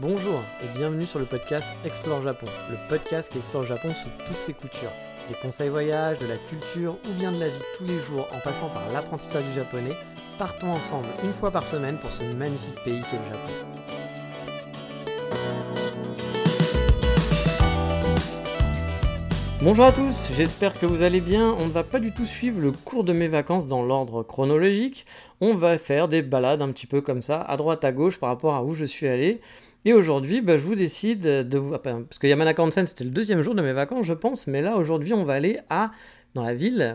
Bonjour et bienvenue sur le podcast Explore Japon, le podcast qui explore Japon sous toutes ses coutures. Des conseils voyage, de la culture ou bien de la vie tous les jours en passant par l'apprentissage du japonais, partons ensemble une fois par semaine pour ce magnifique pays qu'est le Japon. Bonjour à tous, j'espère que vous allez bien. On ne va pas du tout suivre le cours de mes vacances dans l'ordre chronologique. On va faire des balades un petit peu comme ça, à droite à gauche par rapport à où je suis allé. Et aujourd'hui, bah, je vous décide de vous. Parce que Yamanaka Onsen, c'était le deuxième jour de mes vacances, je pense. Mais là, aujourd'hui, on va aller à. Dans la ville,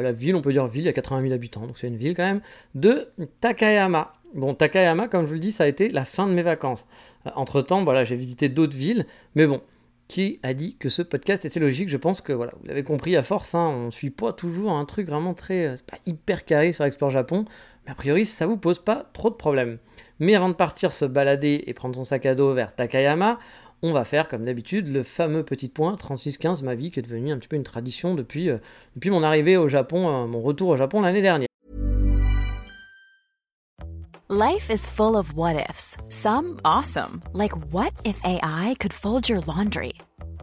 la ville, on peut dire ville, il y a 80 000 habitants, donc c'est une ville quand même, de Takayama. Bon, Takayama, comme je vous le dis, ça a été la fin de mes vacances. Euh, entre temps, voilà, j'ai visité d'autres villes, mais bon, qui a dit que ce podcast était logique? Je pense que voilà, vous l'avez compris à force, hein, on ne suit pas toujours un truc vraiment très. Euh, c'est pas hyper carré sur Explore Japon, mais a priori ça vous pose pas trop de problèmes. Mais avant de partir se balader et prendre son sac à dos vers Takayama, on va faire comme d'habitude le fameux petit point 3615 ma vie qui est devenu un petit peu une tradition depuis, euh, mon arrivée au Japon, euh, mon retour au Japon l'année dernière. Life is full of what ifs. Some awesome, like what if AI could fold your laundry?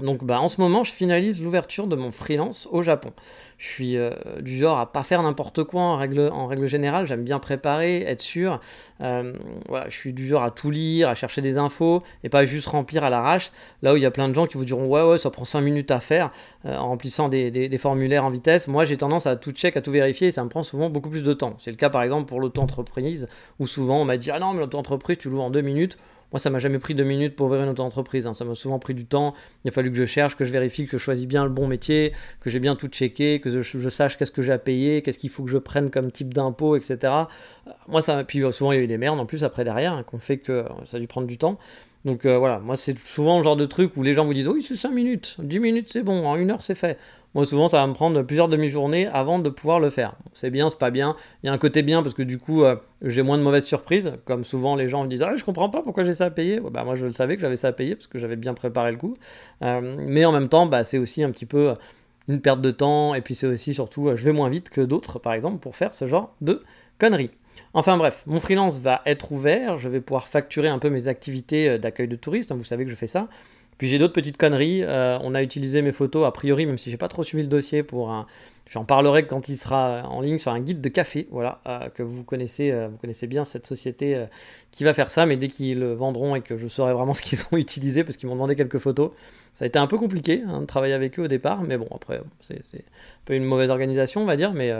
Donc bah, en ce moment, je finalise l'ouverture de mon freelance au Japon. Je suis euh, du genre à pas faire n'importe quoi en règle, en règle générale, j'aime bien préparer, être sûr. Euh, je suis du genre à tout lire, à chercher des infos et pas juste remplir à l'arrache. Là où il y a plein de gens qui vous diront ouais ouais ça prend 5 minutes à faire euh, en remplissant des, des, formulaires en vitesse. Moi j'ai tendance à tout check, à tout vérifier et ça me prend souvent beaucoup plus de temps. C'est le cas par exemple pour l'auto-entreprise où souvent on m'a dit ah non mais l'auto-entreprise tu l'ouvres en 2 minutes. Moi, ça m'a jamais pris deux minutes pour ouvrir une auto-entreprise. Hein. Ça m'a souvent pris du temps. Il a fallu que je cherche, que je vérifie, que je choisis bien le bon métier, que j'ai bien tout checké, que je, sache qu'est-ce que j'ai à payer, qu'est-ce qu'il faut que je prenne comme type d'impôt, etc. Moi, ça, puis euh, souvent il y a eu des merdes en plus après derrière, hein, qu'on fait que euh, ça a dû prendre du temps. Donc euh, voilà, moi c'est souvent le genre de truc où les gens vous disent oui c'est 5 minutes, 10 minutes c'est bon, en une heure c'est fait. Moi souvent ça va me prendre plusieurs demi-journées avant de pouvoir le faire. C'est bien, c'est pas bien. Il y a un côté bien parce que du coup euh, j'ai moins de mauvaises surprises, comme souvent les gens me disent ah je comprends pas pourquoi j'ai ça à payer. bah moi je le savais que j'avais ça à payer parce que j'avais bien préparé le coup. Euh, mais en même temps bah, c'est aussi un petit peu une perte de temps et puis c'est aussi surtout je vais moins vite que d'autres par exemple pour faire ce genre de conneries. Enfin bref, mon freelance va être ouvert, je vais pouvoir facturer un peu mes activités euh, d'accueil de touristes, hein, vous savez que je fais ça. Puis j'ai d'autres petites conneries, euh, on a utilisé mes photos a priori, même si j'ai pas trop suivi le dossier pour un, J'en parlerai quand il sera en ligne sur un guide de café, voilà, euh, que vous connaissez, euh, vous connaissez bien cette société euh, qui va faire ça, mais dès qu'ils le vendront et que je saurai vraiment ce qu'ils ont utilisé, parce qu'ils m'ont demandé quelques photos, ça a été un peu compliqué hein, de travailler avec eux au départ, mais bon, après, c'est un peu une mauvaise organisation, on va dire, mais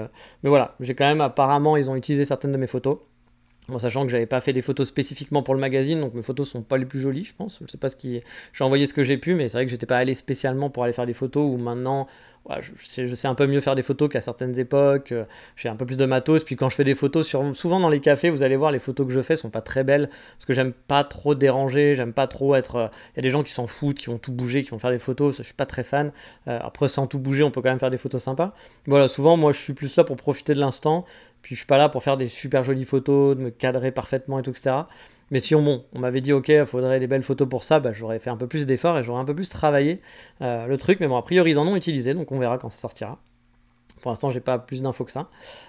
voilà, j'ai quand même, apparemment, ils ont utilisé certaines de mes photos. En sachant que j'avais pas fait des photos spécifiquement pour le magazine, donc mes photos sont pas les plus jolies, je pense. Je sais pas ce qui. J'ai envoyé ce que j'ai pu, mais c'est vrai que j'étais pas allé spécialement pour aller faire des photos. Ou maintenant, je, sais, un peu mieux faire des photos qu'à certaines époques. Euh, j'ai un peu plus de matos. Puis quand je fais des photos, souvent dans les cafés, vous allez voir, les photos que je fais sont pas très belles parce que j'aime pas trop déranger. J'aime pas trop être. Euh, il y a des gens qui s'en foutent, qui vont tout bouger, qui vont faire des photos. Je suis pas très fan. Euh, après, sans tout bouger, on peut quand même faire des photos sympas. Voilà, souvent, moi, je suis plus là pour profiter de l'instant puis je suis pas là pour faire des super jolies photos, de me cadrer parfaitement et tout, etc. Mais si on, bon, on m'avait dit, ok, il faudrait des belles photos pour ça, bah, j'aurais fait un peu plus d'efforts et j'aurais un peu plus travaillé euh, le truc. Mais bon, a priori, ils en ont utilisé, donc on verra quand ça sortira. Pour l'instant, j'ai pas plus d'infos que ça.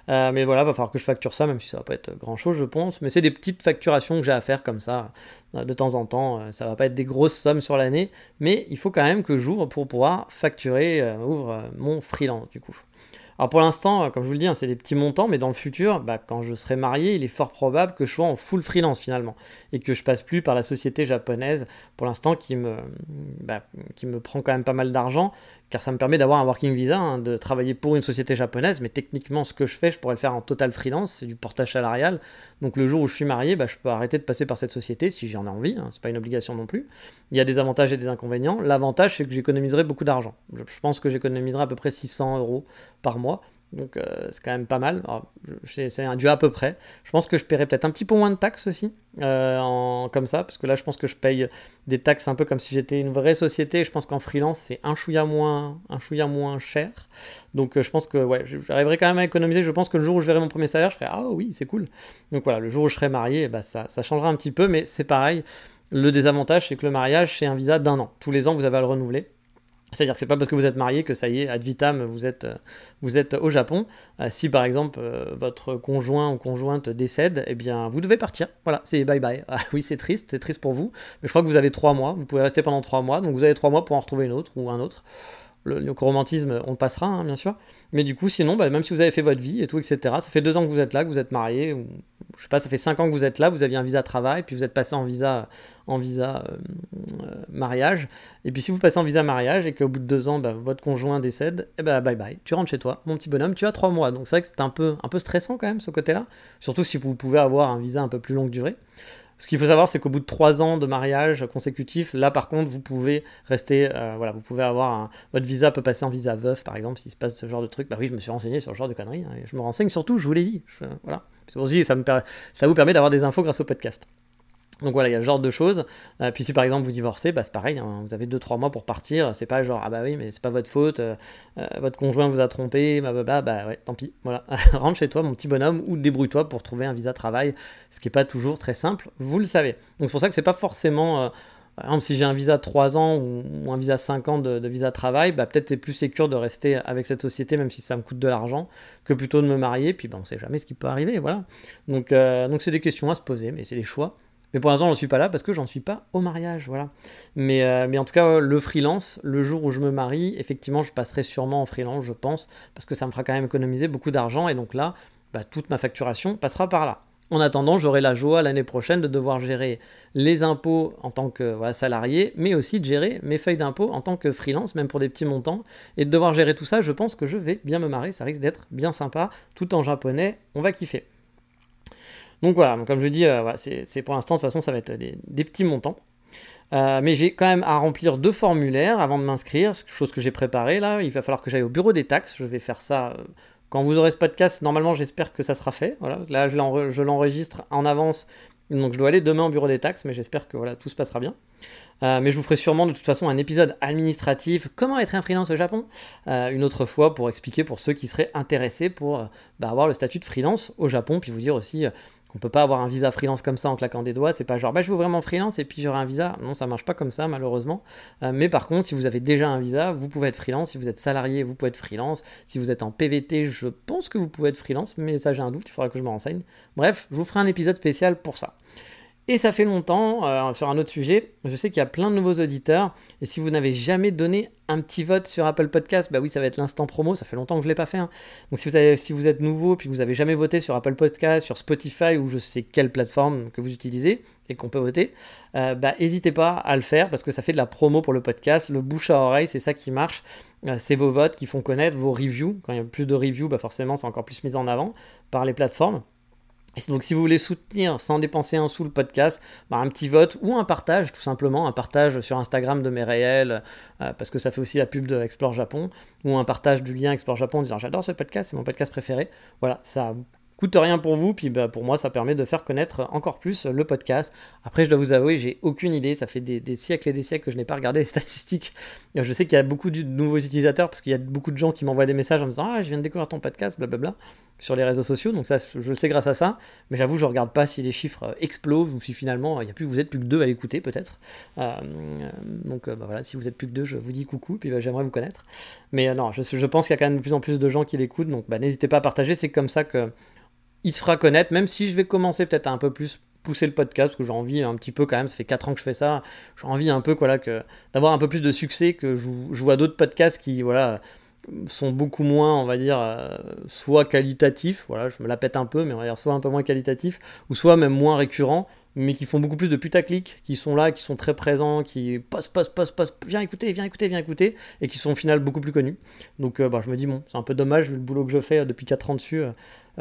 Euh, mais voilà, va falloir que je facture ça, même si ça va pas être grand chose, je pense. Mais c'est des petites facturations que j'ai à faire comme ça, euh, de temps en temps. Ça va pas être des grosses sommes sur l'année, mais il faut quand même que j'ouvre pour pouvoir facturer, ouvre mon freelance du coup. Alors pour l'instant, euh, comme je vous le dis, hein, c'est des petits montants, mais dans le futur, bah, quand je serai marié, il est fort probable que je sois en full freelance finalement, et que je passe plus par la société japonaise pour l'instant qui me, bah, qui me prend quand même pas mal d'argent, car ça me permet d'avoir un working visa, hein, de travailler pour une société japonaise, mais techniquement ce que je fais, je pourrais faire en total freelance, c'est du portage salarial. Donc le jour où je suis marié, bah, je peux arrêter de passer par cette société si j'en ai envie, hein, c'est pas une obligation non plus. Il y a des avantages et des inconvénients. L'avantage, c'est que j'économiserai beaucoup d'argent. Je, pense que j'économiserai à peu près 600 euros par mois Donc euh, c'est quand même pas mal. C'est un dû à peu près. Je pense que je paierais peut-être un petit peu moins de taxes aussi, euh, en, comme ça, parce que là je pense que je paye des taxes un peu comme si j'étais une vraie société. Je pense qu'en freelance c'est un chouïa moins, un chouïa moins cher. Donc euh, je pense que ouais, j'arriverai quand même à économiser. Je pense que le jour où je verrai mon premier salaire, je ferai ah oui c'est cool. Donc voilà, le jour où je serai marié, bah, ça, ça changera un petit peu, mais c'est pareil. Le désavantage c'est que le mariage c'est un visa d'un an. Tous les ans vous avez à le renouveler. C'est-à-dire que c'est pas parce que vous êtes marié que ça y est, ad vitam, vous êtes, euh, vous êtes au Japon. Euh, si par exemple euh, votre conjoint ou conjointe décède, eh bien vous devez partir. Voilà, c'est bye bye. Ah, oui, c'est triste, c'est triste pour vous, mais je crois que vous avez trois mois. Vous pouvez rester pendant trois mois, donc vous avez trois mois pour en retrouver une autre ou un autre le, romantisme, on passera, hein, bien sûr. Mais du coup, sinon, bah, même si vous avez fait votre vie et tout, etc., ça fait deux ans que vous êtes là, que vous êtes marié, ou je sais pas, ça fait cinq ans que vous êtes là, vous aviez un visa travail, puis vous êtes passé en visa, en visa euh, euh, mariage. Et puis si vous passez en visa mariage et qu'au bout de deux ans, bah, votre conjoint décède, et eh ben bye bye, tu rentres chez toi, mon petit bonhomme, tu as trois mois. Donc c'est vrai que c'est un peu, un peu stressant quand même ce côté-là, surtout si vous pouvez avoir un visa un peu plus longue durée. Ce qu'il faut savoir, c'est qu'au bout de trois ans de mariage consécutif, là par contre, vous pouvez rester, euh, voilà, vous pouvez avoir votre visa peut passer en visa veuf, par exemple, s'il se passe ce genre de truc. Bah oui, je me suis renseigné sur ce genre de conneries. Hein, je me renseigne surtout, je vous l'ai dit. voilà. C'est ça, me, ça vous permet d'avoir des infos grâce au podcast. Donc voilà, il y a ce genre de choses. Euh, puis si par exemple vous divorcez, bah c'est pareil, hein, vous avez 2-3 mois pour partir. C'est pas genre, ah bah oui, mais c'est pas votre faute, euh, euh, votre conjoint vous a trompé, bah, bah, bah, bah ouais, tant pis. Voilà, rentre chez toi, mon petit bonhomme, ou débrouille-toi pour trouver un visa travail, ce qui est pas toujours très simple, vous le savez. Donc c'est pour ça que c'est pas forcément. par exemple, si j'ai un visa de 3 ans ou, un visa 5 ans de, visa travail, bah peut-être c'est plus sécure de rester avec cette société, même si ça me coûte de l'argent, que plutôt de me marier. Puis bah, on sait jamais ce qui peut arriver, voilà. Donc donc c'est des questions à se poser, mais c'est des choix. Mais pour l'instant, j'en suis pas là parce que j'en suis pas au mariage, voilà. Mais, euh, mais en tout cas, le freelance, le jour où je me marie, effectivement, je passerai sûrement en freelance, je pense, parce que ça me fera quand même économiser beaucoup d'argent, et donc là, bah, toute ma facturation passera par là. En attendant, j'aurai la joie l'année prochaine de devoir gérer les impôts en tant que salarié, mais aussi de gérer mes feuilles d'impôts en tant que freelance, même pour des petits montants. Et de devoir gérer tout ça, je pense que je vais bien me marrer, ça risque d'être bien sympa, tout en japonais, on va kiffer. Donc voilà, comme je dis, euh, c'est pour l'instant, de toute façon, ça va être des, petits montants. Euh, mais j'ai quand même à remplir deux formulaires avant de m'inscrire, chose que j'ai préparée là. Il va falloir que j'aille au bureau des taxes. Je vais faire ça euh, quand vous aurez ce podcast. Normalement, j'espère que ça sera fait. Voilà. Là, je l'enregistre en avance donc je dois aller demain au bureau des taxes, mais j'espère que voilà, tout se passera bien. Mais je vous ferai sûrement de toute façon un épisode administratif, comment être un freelance au Japon, une autre fois pour expliquer pour ceux qui seraient intéressés pour bah, avoir le statut de freelance au Japon, puis vous dire aussi on peut pas avoir un visa freelance comme ça en claquant des doigts. C'est pas genre, bah, je veux vraiment freelance et puis j'aurai un visa. Non, ça marche pas comme ça, malheureusement. Euh, mais par contre, si vous avez déjà un visa, vous pouvez être freelance. Si vous êtes salarié, vous pouvez être freelance. Si vous êtes en PVT, je pense que vous pouvez être freelance, mais ça, j'ai un doute. Il faudra que je me renseigne. Bref, je vous ferai un épisode spécial pour ça. Et ça fait longtemps, euh, sur un autre sujet, je sais qu'il y a plein de nouveaux auditeurs, et si vous n'avez jamais donné un petit vote sur Apple Podcast, bah oui, ça va être l'instant promo, ça fait longtemps que je ne l'ai pas fait. Hein. Donc si vous, êtes nouveau, puis que vous n'avez jamais voté sur Apple Podcast, sur Spotify, ou je sais quelle plateforme que vous utilisez, et qu'on peut voter, euh, bah n'hésitez pas à le faire, parce que ça fait de la promo pour le podcast, le bouche à oreille, c'est ça qui marche, euh, c'est vos votes qui font connaître, vos reviews, quand il y a plus de reviews, bah forcément c'est encore plus mis en avant par les plateformes donc si vous voulez soutenir sans dépenser un sou le podcast, bah, un petit vote ou un partage, tout simplement, un partage sur Instagram de mes réels, euh, parce que ça fait aussi la pub de Explore Japon, ou un partage du lien Explore Japon en disant j'adore ce podcast, c'est mon podcast préféré. Voilà, ça coûte rien pour vous, puis bah, pour moi ça permet de faire connaître encore plus le podcast. Après je dois vous avouer, j'ai aucune idée, ça fait des, siècles et des siècles que je n'ai pas regardé les statistiques. Je sais qu'il y a beaucoup de nouveaux utilisateurs, parce qu'il y a beaucoup de gens qui m'envoient des messages en me disant Ah je viens de découvrir ton podcast, blablabla, sur les réseaux sociaux, donc ça je le sais grâce à ça, mais j'avoue je regarde pas si les chiffres euh, explosent ou si finalement il a plus, vous êtes plus que deux à l'écouter peut-être. Euh, euh, donc bah, voilà, si vous êtes plus que deux, je vous dis coucou, puis bah, j'aimerais vous connaître. Mais non, je, je pense qu'il y a quand même de plus en plus de gens qui l'écoutent, donc n'hésitez pas à partager, c'est comme ça que il se fera connaître, même si je vais commencer peut-être à un peu plus pousser le podcast, que j'ai envie un petit peu quand même, ça fait 4 ans que je fais ça, j'ai envie un peu voilà, d'avoir un peu plus de succès, que je, vois d'autres podcasts qui voilà, sont beaucoup moins, on va dire, euh, soit qualitatifs, voilà, je me la pète un peu, mais on va dire soit un peu moins qualitatifs, ou soit même moins récurrents, mais qui font beaucoup plus de putaclic, qui sont là, qui sont très présents, qui post, post, post, post, viens écouter, viens écouter, viens écouter, et qui sont au final beaucoup plus connus. Donc euh, bah, je me dis, bon, c'est un peu dommage vu le boulot que je fais euh, depuis 4 ans dessus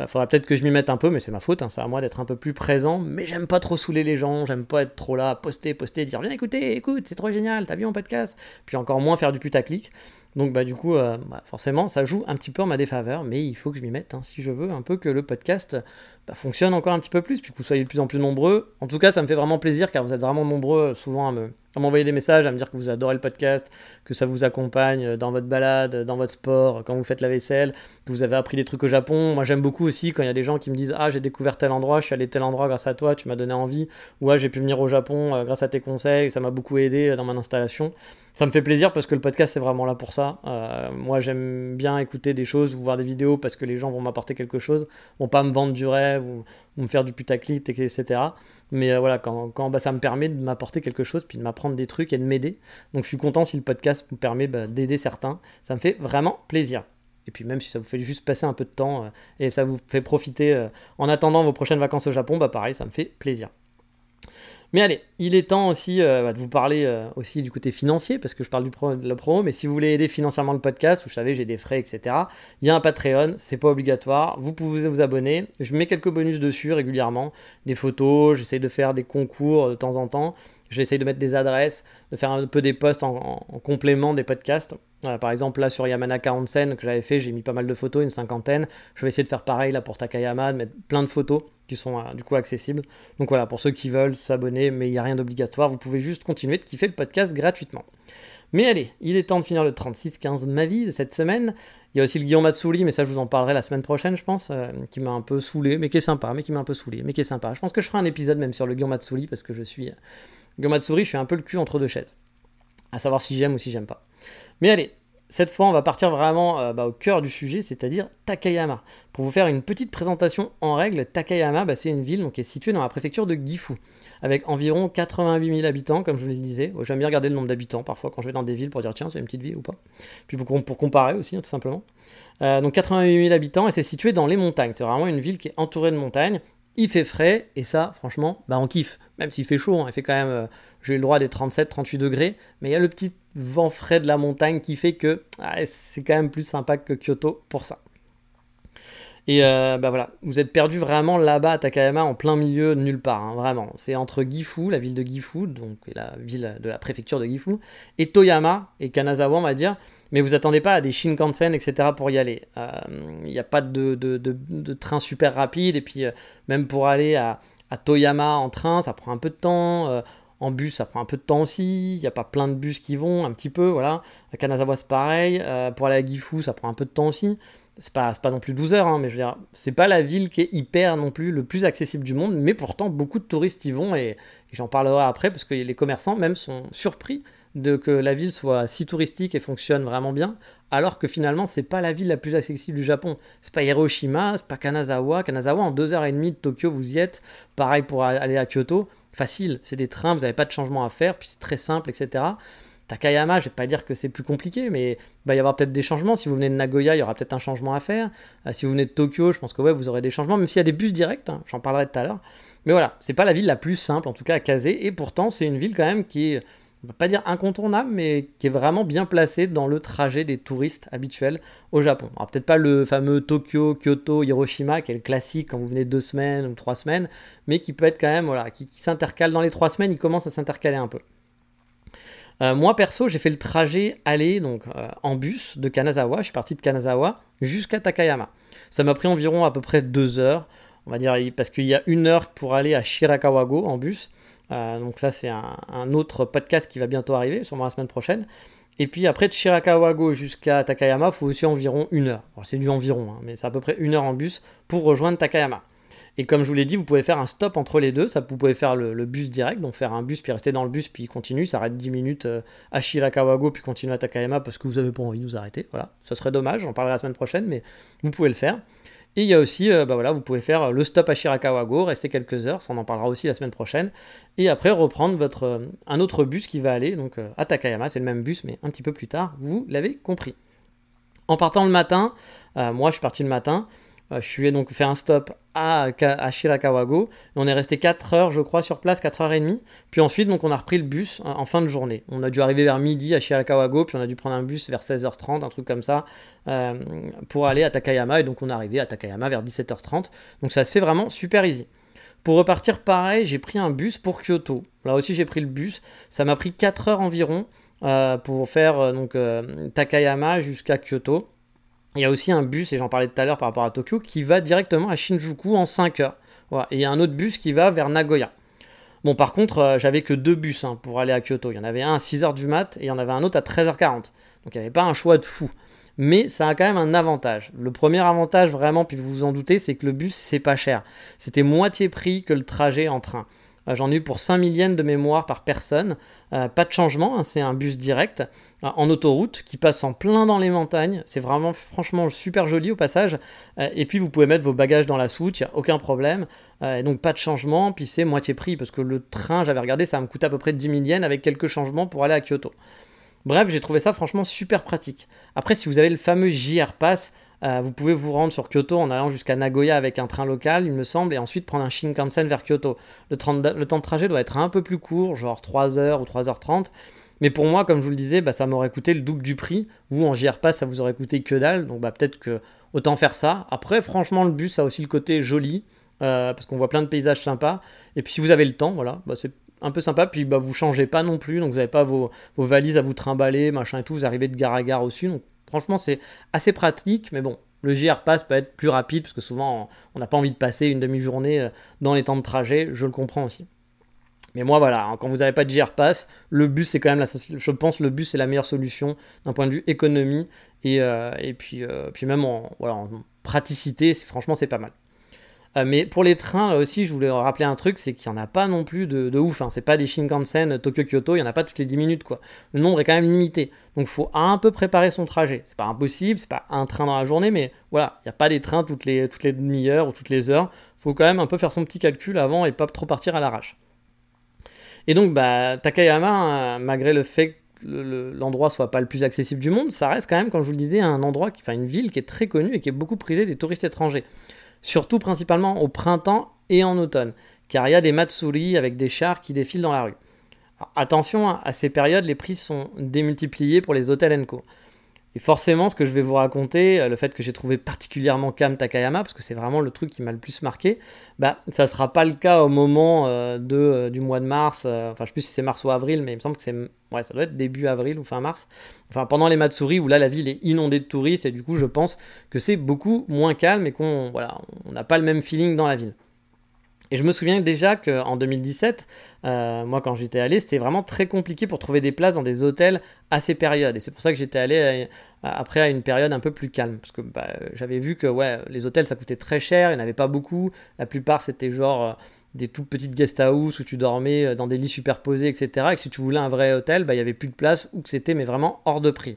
Faudrait peut-être que je m'y mette un peu, mais c'est ma faute, hein, c'est à moi d'être un peu plus présent. Mais j'aime pas trop saouler les gens, j'aime pas être trop là, poster, poster, dire viens écouter, écoute, c'est trop génial, t'as vu mon podcast? Puis encore moins faire du putaclic. Donc bah du coup, euh, bah, forcément, ça joue un petit peu en ma défaveur, mais il faut que je m'y mette hein, si je veux un peu que le podcast bah, fonctionne encore un petit peu plus, puis que vous soyez de plus en plus nombreux. En tout cas, ça me fait vraiment plaisir car vous êtes vraiment nombreux euh, souvent à me, à m'envoyer des messages, à me dire que vous adorez le podcast, que ça vous accompagne dans votre balade, dans votre sport, quand vous faites la vaisselle, que vous avez appris des trucs au Japon. Moi, j'aime beaucoup aussi quand il y a des gens qui me disent Ah, j'ai découvert tel endroit, je suis allé tel endroit grâce à toi, tu m'as donné envie, ou Ah, j'ai pu venir au Japon euh, grâce à tes conseils, ça m'a beaucoup aidé euh, dans mon installation. Ça me fait plaisir parce que le podcast, c'est vraiment là pour ça. Euh, moi, j'aime bien écouter des choses ou voir des vidéos parce que les gens vont m'apporter quelque chose, vont pas me vendre du rêve ou, me faire du putaclic, etc. Mais euh, voilà, quand, bah, ça me permet de m'apporter quelque chose, puis de m'apprendre des trucs et de m'aider. Donc je suis content si le podcast me permet bah, d'aider certains. Ça me fait vraiment plaisir. Et puis même si ça vous fait juste passer un peu de temps euh, et ça vous fait profiter en attendant vos prochaines vacances au Japon, bah pareil, ça me fait plaisir. Mais allez, il est temps aussi euh, bah, de vous parler euh, aussi du côté financier, parce que je parle du pro, de la promo, mais si vous voulez aider financièrement le podcast, vous savez, j'ai des frais, etc. Il y a un Patreon, c'est pas obligatoire, vous pouvez vous abonner. Je mets quelques bonus dessus régulièrement, des photos, j'essaye de faire des concours de temps en temps, j'essaye de mettre des adresses, de faire un peu des posts en, en complément des podcasts. Euh, par exemple, là sur Yamana 40 que j'avais fait, j'ai mis pas mal de photos, une cinquantaine. Je vais essayer de faire pareil là pour Takayama, de mettre plein de photos qui sont euh, du coup accessibles. Donc voilà, pour ceux qui veulent s'abonner, mais il n'y a rien d'obligatoire, vous pouvez juste continuer de kiffer le podcast gratuitement. Mais allez, il est temps de finir le 36-15 ma vie de cette semaine. Il y a aussi le Guillaume Matsouli, mais ça je vous en parlerai la semaine prochaine, je pense, euh, qui m'a un peu saoulé, mais qui est sympa, mais qui m'a un peu saoulé, mais qui est sympa. Je pense que je ferai un épisode même sur le Guillaume Matsouli, parce que je suis... Matsouli, je suis un peu le cul entre deux chaises. À savoir si j'aime ou si j'aime pas. Mais allez, cette fois, on va partir vraiment euh, bah, au cœur du sujet, c'est-à-dire Takayama. Pour vous faire une petite présentation en règle, Takayama, bah, c'est une ville donc, qui est située dans la préfecture de Gifu, avec environ 88 000 habitants, comme je vous le disais. Oh, J'aime bien regarder le nombre d'habitants parfois quand je vais dans des villes pour dire tiens, c'est une petite ville ou pas. Puis pour, pour comparer aussi, hein, tout simplement. Euh, donc 88 000 habitants et c'est situé dans les montagnes. C'est vraiment une ville qui est entourée de montagnes. Il fait frais et ça, franchement, bah on kiffe. Même s'il fait chaud, hein, il fait quand même, euh, j'ai le droit des 37-38 degrés, mais il y a le petit vent frais de la montagne qui fait que ah, c'est quand même plus sympa que Kyoto pour ça. Et euh, bah voilà, vous êtes perdu vraiment là-bas à Takayama, en plein milieu nulle part, hein, vraiment. C'est entre Gifu, la ville de Gifu, donc la ville de la préfecture de Gifu, et Toyama et Kanazawa, on va dire. Mais vous attendez pas à des Shinkansen, etc. pour y aller. Il euh, n'y a pas de, de, de, de, train super rapide, et puis euh, même pour aller à, à, Toyama en train, ça prend un peu de temps. Euh, en bus, ça prend un peu de temps aussi. Il n'y a pas plein de bus qui vont, un petit peu, voilà. À Kanazawa, c'est pareil. Euh, pour aller à Gifu, ça prend un peu de temps aussi c'est pas, pas non plus 12 heures, hein, mais je veux dire, c'est pas la ville qui est hyper non plus le plus accessible du monde, mais pourtant beaucoup de touristes y vont et, j'en parlerai après parce que les commerçants même sont surpris de que la ville soit si touristique et fonctionne vraiment bien, alors que finalement c'est pas la ville la plus accessible du Japon. C'est pas Hiroshima, c'est pas Kanazawa. Kanazawa en 2h30 de Tokyo vous y êtes. Pareil pour aller à Kyoto, facile, c'est des trains, vous n'avez pas de changement à faire, puis c'est très simple, etc. Takayama, je vais pas dire que c'est plus compliqué, mais il y avoir peut-être des changements. Si vous venez de Nagoya, il y aura peut-être un changement à faire. Euh, si vous venez de Tokyo, je pense que ouais, vous aurez des changements, même s'il y a des bus directs, hein, j'en parlerai tout à l'heure. Mais voilà, c'est pas la ville la plus simple, en tout cas à caser, et pourtant c'est une ville quand même qui est, on va pas dire incontournable, mais qui est vraiment bien placée dans le trajet des touristes habituels au Japon. Alors peut-être pas le fameux Tokyo, Kyoto, Hiroshima, qui est le classique quand vous venez deux semaines ou trois semaines, mais qui peut être quand même, voilà, qui s'intercale dans les trois semaines, il commence à s'intercaler un peu. Euh, moi perso, j'ai fait le trajet aller donc euh, en bus de Kanazawa. Je suis parti de Kanazawa jusqu'à Takayama. Ça m'a pris environ à peu près deux heures, on va dire, parce qu'il y a une heure pour aller à Shirakawago en bus. Euh, donc ça, c'est un, autre podcast qui va bientôt arriver, sûrement la semaine prochaine. Et puis après de Shirakawago jusqu'à Takayama, il faut aussi environ une heure. C'est du environ, hein, mais c'est à peu près une heure en bus pour rejoindre Takayama. Et comme je vous l'ai dit, vous pouvez faire un stop entre les deux. Ça, vous pouvez faire le, bus direct, donc faire un bus puis rester dans le bus puis continue. Ça arrête 10 minutes euh, à Shirakawago puis continue à Takayama parce que vous n'avez pas envie de vous arrêter. Voilà, ça serait dommage. J'en parlerai la semaine prochaine, mais vous pouvez le faire. Et il y a aussi, euh, bah voilà, vous pouvez faire le stop à Shirakawago, rester quelques heures, ça on en parlera aussi la semaine prochaine, et après reprendre votre euh, un autre bus qui va aller donc à Takayama, c'est le même bus mais un petit peu plus tard, vous l'avez compris. En partant le matin, moi je suis parti le matin, je suis donc fait un stop à, à Shirakawago. Et on est resté 4 heures, je crois, sur place, 4 heures et demie. Puis ensuite, donc, on a repris le bus en fin de journée. On a dû arriver vers midi à Shirakawago, puis on a dû prendre un bus vers 16h30, un truc comme ça, pour aller à Takayama. Et donc, on est arrivé à Takayama vers 17h30. Donc, ça se fait vraiment super easy. Pour repartir, pareil, j'ai pris un bus pour Kyoto. Là aussi, j'ai pris le bus. Ça m'a pris 4 heures environ euh, pour faire euh, donc, euh, Takayama jusqu'à Kyoto. Il y a aussi un bus, et j'en parlais tout à l'heure par rapport à Tokyo, qui va directement à Shinjuku en 5 heures. Et il y a un autre bus qui va vers Nagoya. Bon, par contre, j'avais que deux bus hein, pour aller à Kyoto. Il y en avait un à 6h du mat et il y en avait un autre à 13h40. Donc il n'y avait pas un choix de fou mais ça a quand même un avantage. Le premier avantage vraiment, puis vous vous en doutez, c'est que le bus c'est pas cher. C'était moitié prix que le trajet en train. Euh, j'en ai eu pour 5000 yens de mémoire par personne. Euh, pas de changement, hein, c'est un bus direct euh, en autoroute qui passe en plein dans les montagnes. C'est vraiment franchement super joli au passage. et puis vous pouvez mettre vos bagages dans la soute, il n'y a aucun problème. et donc pas de changement, puis c'est moitié prix parce que le train, j'avais regardé, ça me coûte à peu près 10 000 yens avec quelques changements pour aller à Kyoto. Bref, j'ai trouvé ça franchement super pratique. Après, si vous avez le fameux JR Pass, euh, vous pouvez vous rendre sur Kyoto en allant jusqu'à Nagoya avec un train local, il me semble, et ensuite prendre un Shinkansen vers Kyoto. Le, temps de trajet doit être un peu plus court, genre 3 heures ou 3h30. Mais pour moi, comme je vous le disais, bah, ça m'aurait coûté le double du prix. Vous, en JR Pass, ça vous aurait coûté que dalle. Donc bah, peut-être que autant faire ça. Après, franchement, le bus a aussi le côté joli. Euh, parce qu'on voit plein de paysages sympas. Et puis si vous avez le temps, voilà, bah, c'est un peu sympa. Puis bah, vous changez pas non plus, donc vous n'avez pas vos, valises à vous trimballer, machin et tout. Vous arrivez de gare à gare aussi. Donc franchement, c'est assez pratique. Mais bon, le JR Pass peut être plus rapide parce que souvent on n'a pas envie de passer une demi-journée euh, dans les temps de trajet. Je le comprends aussi. Mais moi, voilà, hein, quand vous n'avez pas de JR Pass, le bus, c'est quand même la, je pense, le bus, c'est la meilleure solution d'un point de vue économie et, euh, puis, puis même en, voilà, en praticité, franchement, c'est pas mal. Euh, mais pour les trains, aussi, je voulais rappeler un truc, c'est qu'il n'y en a pas non plus de, ouf. Hein. C'est pas des Shinkansen Tokyo-Kyoto, il n'y en a pas toutes les 10 minutes. quoi. Le nombre est quand même limité. Donc faut un peu préparer son trajet. C'est pas impossible, c'est pas un train dans la journée, mais voilà, il n'y a pas des trains toutes les, demi-heures ou toutes les heures. Faut quand même un peu faire son petit calcul avant et pas trop partir à l'arrache. Et donc, bah, Takayama, malgré le fait que l'endroit soit pas le plus accessible du monde, ça reste quand même, comme je vous le disais, un endroit, enfin une ville qui est très connue et qui est beaucoup prisée des touristes étrangers surtout principalement au printemps et en automne, car il y a des matsuri avec des chars qui défilent dans la rue. attention, hein, à ces périodes, les prix sont démultipliés pour les hôtels Co. Et forcément, ce que je vais vous raconter, euh, le fait que j'ai trouvé particulièrement Kam Takayama, parce que c'est vraiment le truc qui m'a le plus marqué, bah, ça ne sera pas le cas au moment euh, de, euh, du mois de mars, enfin je ne sais plus si c'est mars ou avril, mais il me semble que c'est, ouais, ça doit être début avril ou fin mars, enfin pendant les Matsuri, où là la ville est inondée de touristes, et du coup je pense que c'est beaucoup moins calme et qu'on voilà, on n'a pas le même feeling dans la ville. Et je me souviens déjà qu'en 2017, euh, moi quand j'étais allé, c'était vraiment très compliqué pour trouver des places dans des hôtels à ces périodes. Et c'est pour ça que j'étais allé après à une période un peu plus calme. Parce que bah, j'avais vu que les hôtels ça coûtait très cher, il n'y en avait pas beaucoup. La plupart c'était genre euh, des toutes petites guest house où tu dormais euh, dans des lits superposés, etc. Et que si tu voulais un vrai hôtel, bah, il n'y avait plus de place ou que c'était mais vraiment hors de prix.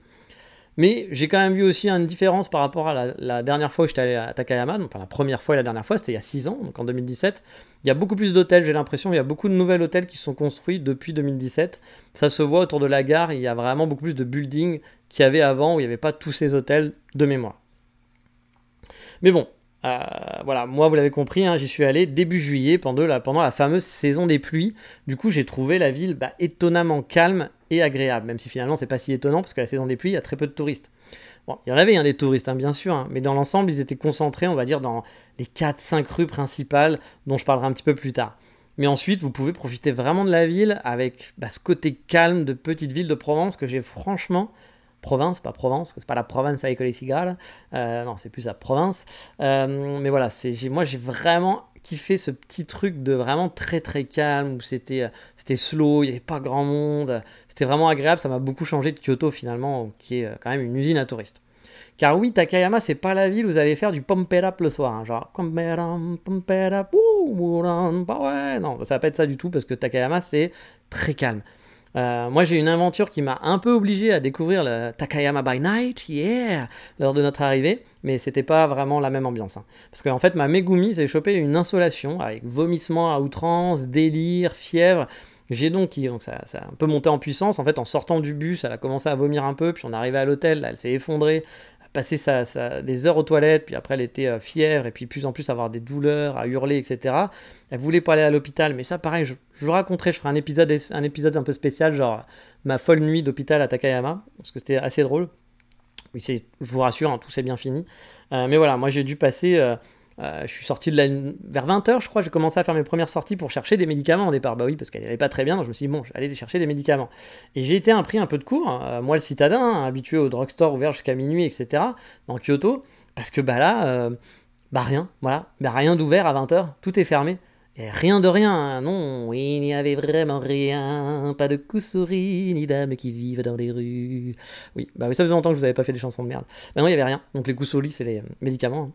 Mais j'ai quand même vu aussi une différence par rapport à la, dernière fois où j'étais allé à Takayama, donc la première fois et la dernière fois, c'était il y a 6 ans, donc en 2017. Il y a beaucoup plus d'hôtels, j'ai l'impression, il y a beaucoup de nouveaux hôtels qui sont construits depuis 2017. Ça se voit autour de la gare, il y a vraiment beaucoup plus de buildings qu'il y avait avant où il n'y avait pas tous ces hôtels de mémoire. Mais bon, euh, voilà, moi vous l'avez compris, hein, j'y suis allé début juillet pendant la, fameuse saison des pluies. Du coup, j'ai trouvé la ville bah, étonnamment calme et agréable, même si finalement c'est pas si étonnant parce que la saison des pluies, il y a très peu de touristes. Bon, il y en avait hein, des touristes, hein, bien sûr, hein, mais dans l'ensemble, ils étaient concentrés, on va dire, dans les 4-5 rues principales dont je parlerai un petit peu plus tard. Mais ensuite, vous pouvez profiter vraiment de la ville avec bah, ce côté calme de petite ville de Provence que j'ai franchement province, pas Provence, c'est pas la province avec les cigares, euh, non, c'est plus la province. Euh, mais voilà, c'est, moi j'ai vraiment kiffé ce petit truc de vraiment très très calme où c'était, euh, c'était slow, il n'y avait pas grand monde, c'était vraiment agréable, ça m'a beaucoup changé de Kyoto finalement, qui est quand même une usine à touristes. Car oui, Takayama, c'est pas la ville où vous allez faire du up le soir. Hein, genre, pump it up, ouais. Non, ça va pas être ça du tout parce que Takayama, c'est très calme. Euh, moi, j'ai une aventure qui m'a un peu obligé à découvrir le Takayama by Night, yeah, lors de notre arrivée, mais c'était pas vraiment la même ambiance. Hein. Parce qu'en fait, ma Megumi s'est chopé une insolation avec vomissement à outrance, délire, fièvre. J'ai donc, donc ça, ça, a un peu monté en puissance. En fait, en sortant du bus, elle a commencé à vomir un peu, puis on est arrivé à l'hôtel, elle s'est effondrée, passer des heures aux toilettes, puis après elle était euh, fière, et puis plus en plus avoir des douleurs, à hurler, etc. Elle voulait pas aller à l'hôpital, mais ça pareil, je, je vous raconterai, je ferai un épisode, un épisode un peu spécial, genre ma folle nuit d'hôpital à Takayama, parce que c'était assez drôle. Oui, je vous rassure, hein, tout s'est bien fini. Euh, mais voilà, moi j'ai dû passer euh, euh, je suis sorti de la... vers 20h, je crois, j'ai commencé à faire mes premières sorties pour chercher des médicaments au départ. Bah oui, parce qu'elle n'allait pas très bien, je me suis dit, bon, aller chercher des médicaments. Et j'ai été un pris un peu de cours, hein. moi le citadin, hein, habitué au drugstore ouvert jusqu'à minuit, etc., dans Kyoto, parce que bah là, euh, bah rien, voilà, bah rien d'ouvert à 20h, tout est fermé. Et rien de rien, hein. non, il n'y avait vraiment rien, pas de kusuri, ni dames qui vivent dans les rues. Oui, bah oui, ça faisait longtemps que je vous avais pas fait des chansons de merde. Bah non, il n'y avait rien, donc les kusuri, c'est les médicaments.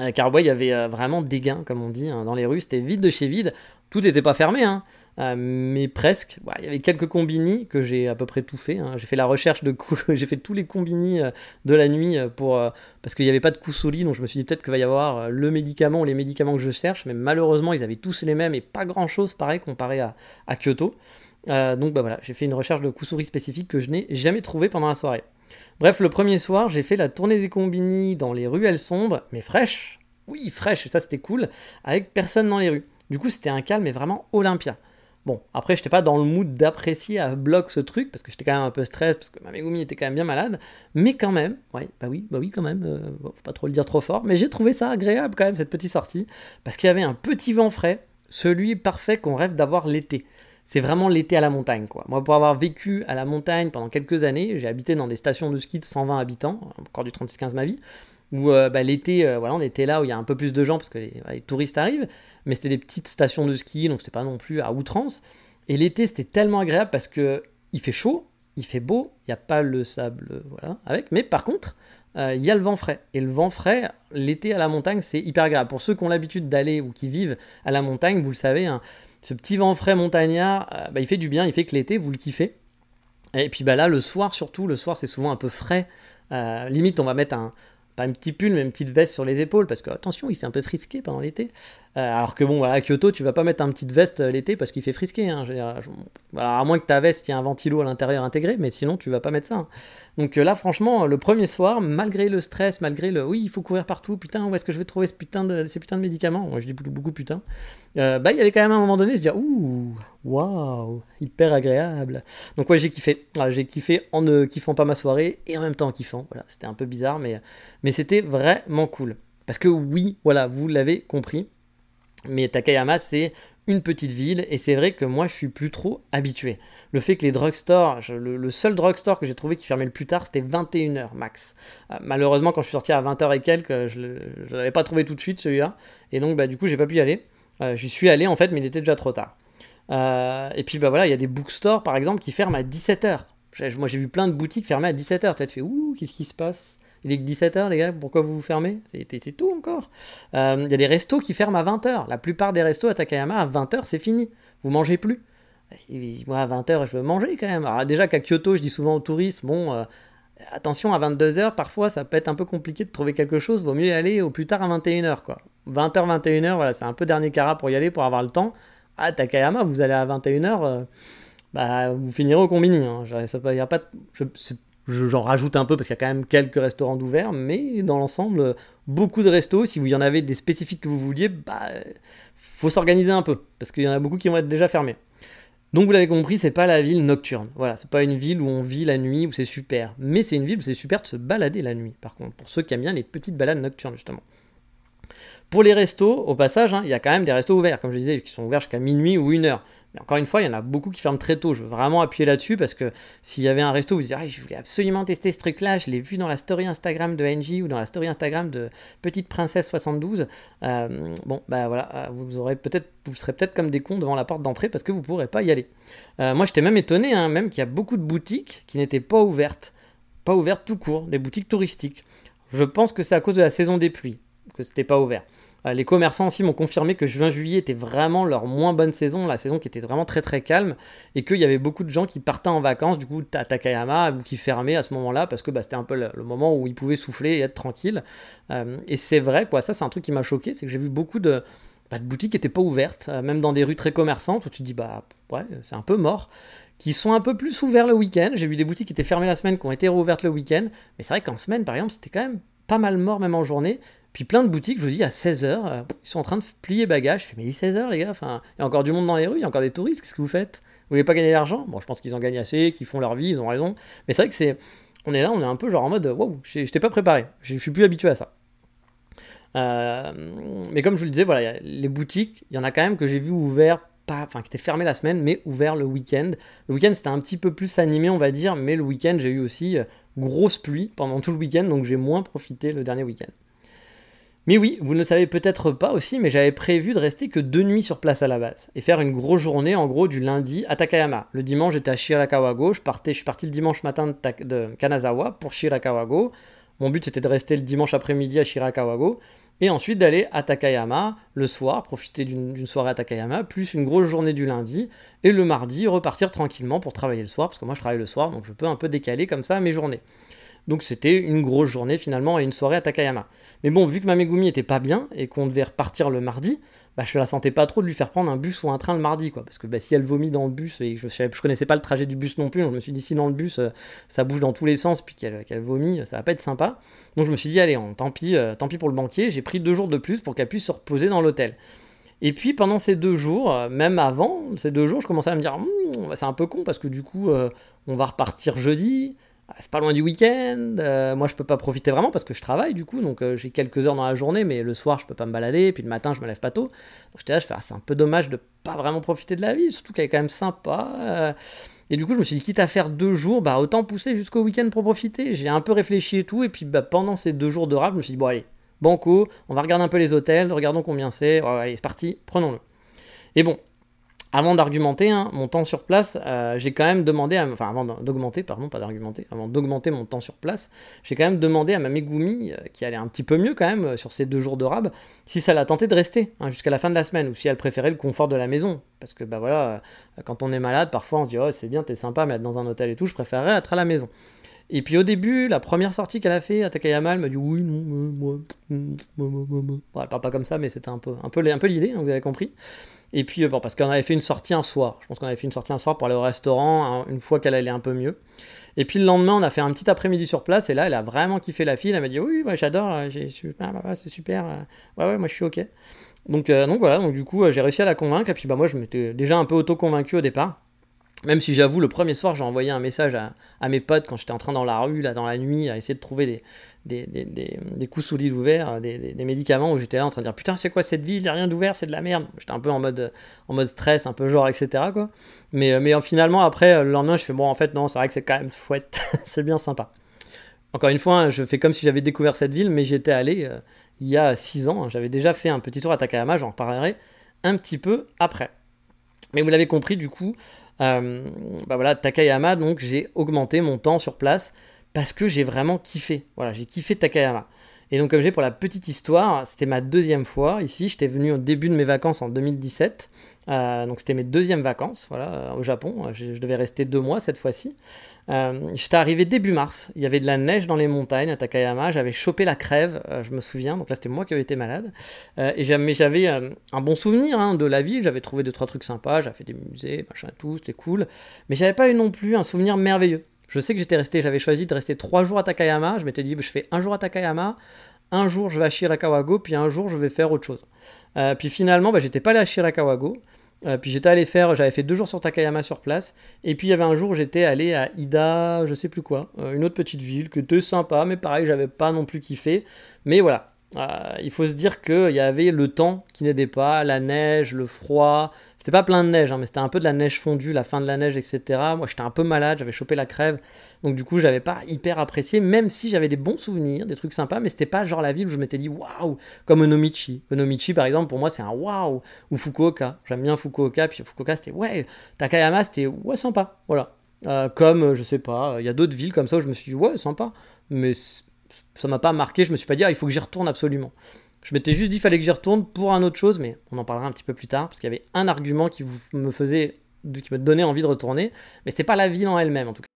Euh, car il y avait euh, vraiment des gains, comme on dit, hein, dans les rues. C'était vide de chez vide. Tout n'était pas fermé, hein, euh, mais presque. Il y avait quelques combini que j'ai à peu près tout fait. Hein. J'ai fait la recherche de j'ai fait tous les combini de la nuit pour parce qu'il n'y avait pas de kusuri, donc je me suis dit peut-être qu'il va y avoir le médicament ou les médicaments que je cherche, mais malheureusement ils avaient tous les mêmes et pas grand-chose pareil comparé à, à Kyoto. donc bah voilà, j'ai fait une recherche de kusuri spécifique que je n'ai jamais trouvé pendant la soirée. Bref, le premier soir, j'ai fait la tournée des combini dans les ruelles sombres, mais fraîches. Oui, fraîches, et ça c'était cool, avec personne dans les rues. Du coup, c'était un calme, mais vraiment Olympia. Bon, après, j'étais pas dans le mood d'apprécier à bloc ce truc, parce que j'étais quand même un peu stress, parce que ma Megumi était quand même bien malade, mais quand même, ouais, bah oui, bah oui, quand même, euh, faut pas trop le dire trop fort, mais j'ai trouvé ça agréable quand même, cette petite sortie, parce qu'il y avait un petit vent frais, celui parfait qu'on rêve d'avoir l'été c'est vraiment l'été à la montagne. Quoi. Moi, pour avoir vécu à la montagne pendant quelques années, j'ai habité dans des stations de ski de 120 habitants, encore du 36-15 ma vie, où euh, bah, l'été, euh, voilà, on était là où il y a un peu plus de gens parce que les, touristes arrivent, mais c'était des petites stations de ski, donc c'était pas non plus à outrance. Et l'été, c'était tellement agréable parce que il fait chaud, il fait beau, il n'y a pas le sable, voilà, avec, mais par contre, euh, il y a le vent frais. Et le vent frais, l'été à la montagne, c'est hyper agréable. Pour ceux qui ont l'habitude d'aller ou qui vivent à la montagne, vous le savez, hein, ce petit vent frais montagnard, euh, bah, il fait du bien, il fait que l'été, vous le kiffez. Et puis bah là, le soir surtout, le soir c'est souvent un peu frais. Euh, limite, on va mettre un, pas un petit pull, mais une petite veste sur les épaules, parce que attention, il fait un peu frisqué pendant l'été. Euh, alors que bon, à Kyoto, tu vas pas mettre un petite veste l'été parce qu'il fait frisqué. Hein, à moins que ta veste, il y ait un ventilo à l'intérieur intégré, mais sinon, tu vas pas mettre ça. Hein. Donc là, franchement, le premier soir, malgré le stress, malgré le oui, il faut courir partout, putain, où est-ce que je vais trouver ce putain de, ces putains de médicaments? Moi, je dis beaucoup putain. Bah, il y avait quand même un moment donné, se dire, ouh, waouh, hyper agréable. Donc, ouais, j'ai kiffé. j'ai kiffé en ne kiffant pas ma soirée et en même temps en kiffant. Voilà, c'était un peu bizarre, mais, mais c'était vraiment cool. Parce que oui, voilà, vous l'avez compris, mais Takayama, c'est une petite ville et c'est vrai que moi je suis plus trop habitué. Le fait que les drugstores, le, seul drugstore que j'ai trouvé qui fermait le plus tard c'était 21h max. Euh, malheureusement quand je suis sorti à 20h et quelques, je ne l'avais pas trouvé tout de suite celui-là et donc bah, du coup j'ai pas pu y aller. Euh, j'y suis allé en fait mais il était déjà trop tard. Euh, et puis bah voilà, il y a des bookstores par exemple qui ferment à 17h. Moi j'ai vu plein de boutiques fermées à 17h. Peut-être fait ouh, qu'est-ce qui se passe? Il est que 17h, les gars, pourquoi vous vous fermez? C'est tout encore. Euh, il y a des restos qui ferment à 20h. La plupart des restos à Takayama, à 20h, c'est fini. Vous mangez plus. moi, à 20h, je veux manger quand même. Alors, déjà qu'à Kyoto, je dis souvent aux touristes, bon, attention, à 22h, parfois, ça peut être un peu compliqué de trouver quelque chose. Vaut mieux aller au plus tard à 21h, quoi. 20h, 21h, voilà, c'est un peu dernier cara pour y aller, pour avoir le temps. À Takayama, vous allez à 21h, euh, bah, vous finirez au combini. Hein. je, J'en rajoute un peu parce qu'il y a quand même quelques restaurants d'ouvert, mais dans l'ensemble, beaucoup de restos. Si vous y en avez des spécifiques que vous vouliez, bah, faut s'organiser un peu parce qu'il y en a beaucoup qui vont être déjà fermés. Donc vous l'avez compris, c'est pas la ville nocturne. Voilà, c'est pas une ville où on vit la nuit où c'est super, mais c'est une ville où c'est super de se balader la nuit. Par contre, pour ceux qui aiment bien les petites balades nocturnes justement. Pour les restos, au passage, hein, il y a quand même des restos ouverts, comme je disais, qui sont ouverts jusqu'à minuit ou une heure. Mais encore une fois, il y en a beaucoup qui ferment très tôt. Je veux vraiment appuyer là-dessus parce que s'il y avait un resto, vous disiez, ah, je voulais absolument tester ce truc-là, je l'ai vu dans la story Instagram de NJ ou dans la story Instagram de Petite Princesse 72. Euh, bon, bah voilà, euh, vous aurez peut-être, vous serez peut-être comme des cons devant la porte d'entrée parce que vous ne pourrez pas y aller. Euh, moi, j'étais même étonné, hein, même qu'il y a beaucoup de boutiques qui n'étaient pas ouvertes, pas ouvertes tout court, des boutiques touristiques. Je pense que c'est à cause de la saison des pluies que c'était pas ouvert. Euh, les commerçants aussi m'ont confirmé que juin-juillet était vraiment leur moins bonne saison, la saison qui était vraiment très très calme, et qu'il y avait beaucoup de gens qui partaient en vacances, du coup à Takayama, ou qui fermaient à ce moment-là, parce que bah, c'était un peu le, moment où ils pouvaient souffler et être tranquilles. Euh, et c'est vrai, quoi, ça c'est un truc qui m'a choqué, c'est que j'ai vu beaucoup de, bah, boutiques qui n'étaient pas ouvertes, euh, même dans des rues très commerçantes, où tu te dis, bah ouais, c'est un peu mort. qui sont un peu plus ouverts le week-end. J'ai vu des boutiques qui étaient fermées la semaine, qui ont été rouvertes le week-end. Mais c'est vrai qu'en semaine, par exemple, c'était quand même pas mal mort, même en journée. Puis plein de boutiques, je vous dis, à 16h, euh, ils sont en train de plier bagages. Je fais, mais il est 16h, les gars. Enfin, il y a encore du monde dans les rues, il y a encore des touristes. Qu'est-ce que vous faites? Vous voulez pas gagner d'argent Bon, je pense qu'ils en gagnent assez, qu'ils font leur vie, ils ont raison. Mais c'est vrai que c'est. On est là, on est un peu genre en mode, wow, je n'étais pas préparé. Je suis plus habitué à ça. Euh, mais comme je vous le disais, voilà, les boutiques, il y en a quand même que j'ai vu ouverts enfin qui était fermé la semaine, mais ouvert le week-end. Le week-end c'était un petit peu plus animé, on va dire, mais le week-end j'ai eu aussi euh, grosse pluie pendant tout le week-end, donc j'ai moins profité le dernier week-end. Mais oui, vous ne le savez peut-être pas aussi, mais j'avais prévu de rester que deux nuits sur place à la base et faire une grosse journée en gros du lundi à Takayama. Le dimanche j'étais à Shirakawago, je, partais, je suis parti le dimanche matin de, de Kanazawa pour Shirakawago. Mon but c'était de rester le dimanche après-midi à Shirakawago et ensuite d'aller à Takayama le soir, profiter d'une soirée à Takayama, plus une grosse journée du lundi, et le mardi repartir tranquillement pour travailler le soir, parce que moi je travaille le soir, donc je peux un peu décaler comme ça mes journées. Donc c'était une grosse journée finalement et une soirée à Takayama. Mais bon, vu que ma Megumi était pas bien et qu'on devait repartir le mardi, bah, je la sentais pas trop de lui faire prendre un bus ou un train le mardi, quoi. Parce que bah, si elle vomit dans le bus, et je, je, connaissais pas le trajet du bus non plus, je me suis dit si dans le bus euh, ça bouge dans tous les sens, puis qu'elle vomit, ça va pas être sympa. Donc je me suis dit, allez, tant, pis, euh, tant pis pour le banquier, j'ai pris deux jours de plus pour qu'elle puisse se reposer dans l'hôtel. Et puis pendant ces deux jours, euh, même avant ces deux jours, je commençais à me dire, hum, c'est un peu con parce que du coup, on va repartir jeudi. Ah, c'est pas loin du week-end. Euh, moi, je peux pas profiter vraiment parce que je travaille du coup, donc euh, j'ai quelques heures dans la journée, mais le soir, je peux pas me balader. Et puis le matin, je me lève pas tôt. Donc j'étais là, je fais, ah, c'est un peu dommage de pas vraiment profiter de la vie, surtout qu'elle est quand même sympa. Euh. et du coup, je me suis dit, quitte à faire deux jours, bah autant pousser jusqu'au week-end pour profiter. J'ai un peu réfléchi et tout, et puis bah, pendant ces deux jours de rap, je me suis dit, bon allez, banco, on va regarder un peu les hôtels, regardons combien c'est. allez, c'est parti, prenons-le. Et bon, avant d'argumenter hein, mon temps sur place, euh, j'ai quand même demandé, à, enfin avant d'augmenter, pardon, pas d'argumenter, avant d'augmenter mon temps sur place, j'ai quand même demandé à ma Megumi, euh, qui allait un petit peu mieux quand même euh, sur ces deux jours de rab, si ça l'a tenté de rester hein, jusqu'à la fin de la semaine, ou si elle préférait le confort de la maison. Parce que bah voilà, quand on est malade, parfois on se dit oh c'est bien, t'es sympa, mais être dans un hôtel et tout, je préférerais être à la maison. Et puis au début, la première sortie qu'elle a fait à Takayama, elle m'a dit oui, non, moi. Bon, elle parle pas comme ça, mais c'était un peu, un peu, un peu l'idée, hein, vous avez compris. Et puis, euh, parce qu'on avait fait une sortie un soir. Je pense qu'on avait fait une sortie un soir pour aller au restaurant hein, une fois qu'elle allait un peu mieux. Et puis le lendemain, on a fait un petit après-midi sur place. Et là, elle a vraiment kiffé la fille. Elle m'a dit Oui, j'adore, euh, ah, c'est super. Euh, ouais, ouais, moi je suis OK. Donc, voilà, du coup, j'ai réussi à la convaincre. Et puis, bah, moi, je m'étais déjà un peu auto-convaincu au départ. Même si j'avoue, le premier soir, j'ai envoyé un message à, mes potes quand j'étais en train dans la rue, là, dans la nuit, à essayer de trouver des, des, coups ouverts, des, médicaments, où j'étais là en train de dire Putain, c'est quoi cette ville? Il n'y a rien d'ouvert, c'est de la merde. J'étais un peu en mode, stress, un peu genre, etc. Mais, euh, mais finalement, après, le lendemain, je fais Bon, en fait, non, c'est vrai que c'est quand même fouette, c'est bien sympa. Encore une fois, hein, je fais comme si j'avais découvert cette ville, mais j'étais allé euh, il y a 6 ans. Hein. J'avais déjà fait un petit tour à Takayama, j'en reparlerai un petit peu après. Mais vous l'avez compris, du coup, euh, bah voilà, Takayama, donc j'ai augmenté mon temps sur place parce que j'ai vraiment kiffé. Voilà, j'ai kiffé Takayama. Et donc, comme j'ai pour la petite histoire, c'était ma deuxième fois ici. J'étais venu au début de mes vacances en 2017. Euh, donc, c'était mes deuxièmes vacances voilà, au Japon. Je, devais rester deux mois cette fois-ci. Euh, j'étais arrivé début mars. Il y avait de la neige dans les montagnes à Takayama. J'avais chopé la crève, euh, je me souviens. Donc là, c'était moi qui avais été malade. et j'avais un bon souvenir hein, de la ville. J'avais trouvé deux, trois trucs sympas. J'avais fait des musées, machin, tout. C'était cool. Mais j'avais pas eu non plus un souvenir merveilleux. Je sais que j'étais resté, j'avais choisi de rester trois jours à Takayama. Je m'étais dit, je fais un jour à Takayama, un jour je vais à Shirakawago, puis un jour je vais faire autre chose. Euh, puis finalement, bah, j'étais pas allé à Shirakawago. Euh, puis j'étais allé faire, j'avais fait deux jours sur Takayama sur place. Et puis il y avait un jour j'étais allé à Ida, je sais plus quoi, euh, une autre petite ville que était sympa, mais pareil, j'avais pas non plus kiffé. Mais voilà, il faut se dire qu'il y avait le temps qui n'aidait pas, la neige, le froid, c'était pas plein de neige, hein, mais c'était un peu de la neige fondue, la fin de la neige, etc. Moi, j'étais un peu malade, j'avais chopé la crève. Donc, du coup, j'avais pas hyper apprécié, même si j'avais des bons souvenirs, des trucs sympas, mais c'était pas genre la ville où je m'étais dit waouh, comme Onomichi. Onomichi, par exemple, pour moi, c'est un waouh. Ou Fukuoka. J'aime bien Fukuoka, puis Fukuoka, c'était ouais. Takayama, c'était ouais, sympa. Voilà. Euh, comme, je sais pas, il y a d'autres villes comme ça où je me suis dit ouais, sympa. Mais ça m'a pas marqué, je me suis pas dit ah, il faut que j'y retourne absolument. Je m'étais juste dit qu'il fallait que j'y retourne pour un autre chose, mais on en parlera un petit peu plus tard, parce qu'il y avait un argument qui me faisait, qui me donnait envie de retourner, mais c'était pas la ville en elle-même en tout cas.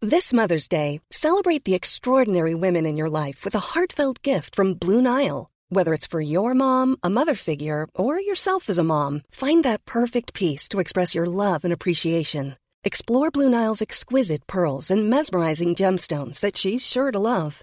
This Mother's Day, celebrate the extraordinary women in your life with a heartfelt gift from Blue Nile. Whether it's for your mom, a mother figure, or yourself as a mom, find that perfect piece to express your love and appreciation. Explore Blue Nile's exquisite pearls and mesmerizing gemstones that she's sure to love.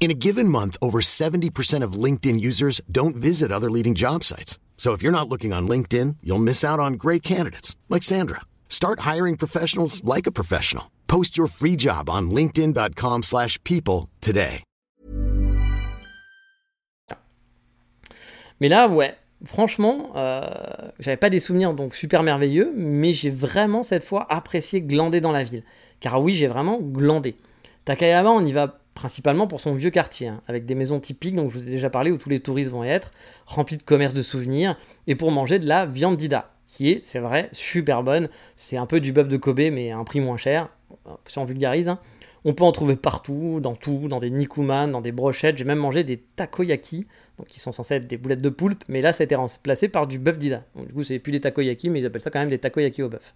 In a given month, over 70% of LinkedIn users don't visit other leading job sites. So if you're not looking on LinkedIn, you'll miss out on great candidates like Sandra. Start hiring professionals like a professional. Post your free job on linkedin.com/people today. Mais là, ouais, franchement, euh, j'avais pas des souvenirs donc super merveilleux, mais j'ai vraiment cette fois apprécié glander dans la ville. Car oui, j'ai vraiment glandé. Takayama, on y va principalement pour son vieux quartier, hein, avec des maisons typiques dont je vous ai déjà parlé, où tous les touristes vont être, remplis de commerces de souvenirs, et pour manger de la viande d'Ida, qui est, c'est vrai, super bonne. C'est un peu du bœuf de Kobe, mais à un prix moins cher, si on vulgarise. hein. On peut en trouver partout, dans tout, dans des nikuman, dans des brochettes. J'ai même mangé des takoyaki, donc qui sont censés être des boulettes de poulpe, mais là ça a été remplacé par du bœuf d'Ida. Du coup, c'est plus des takoyaki, mais ils appellent ça quand même des takoyaki au bœuf.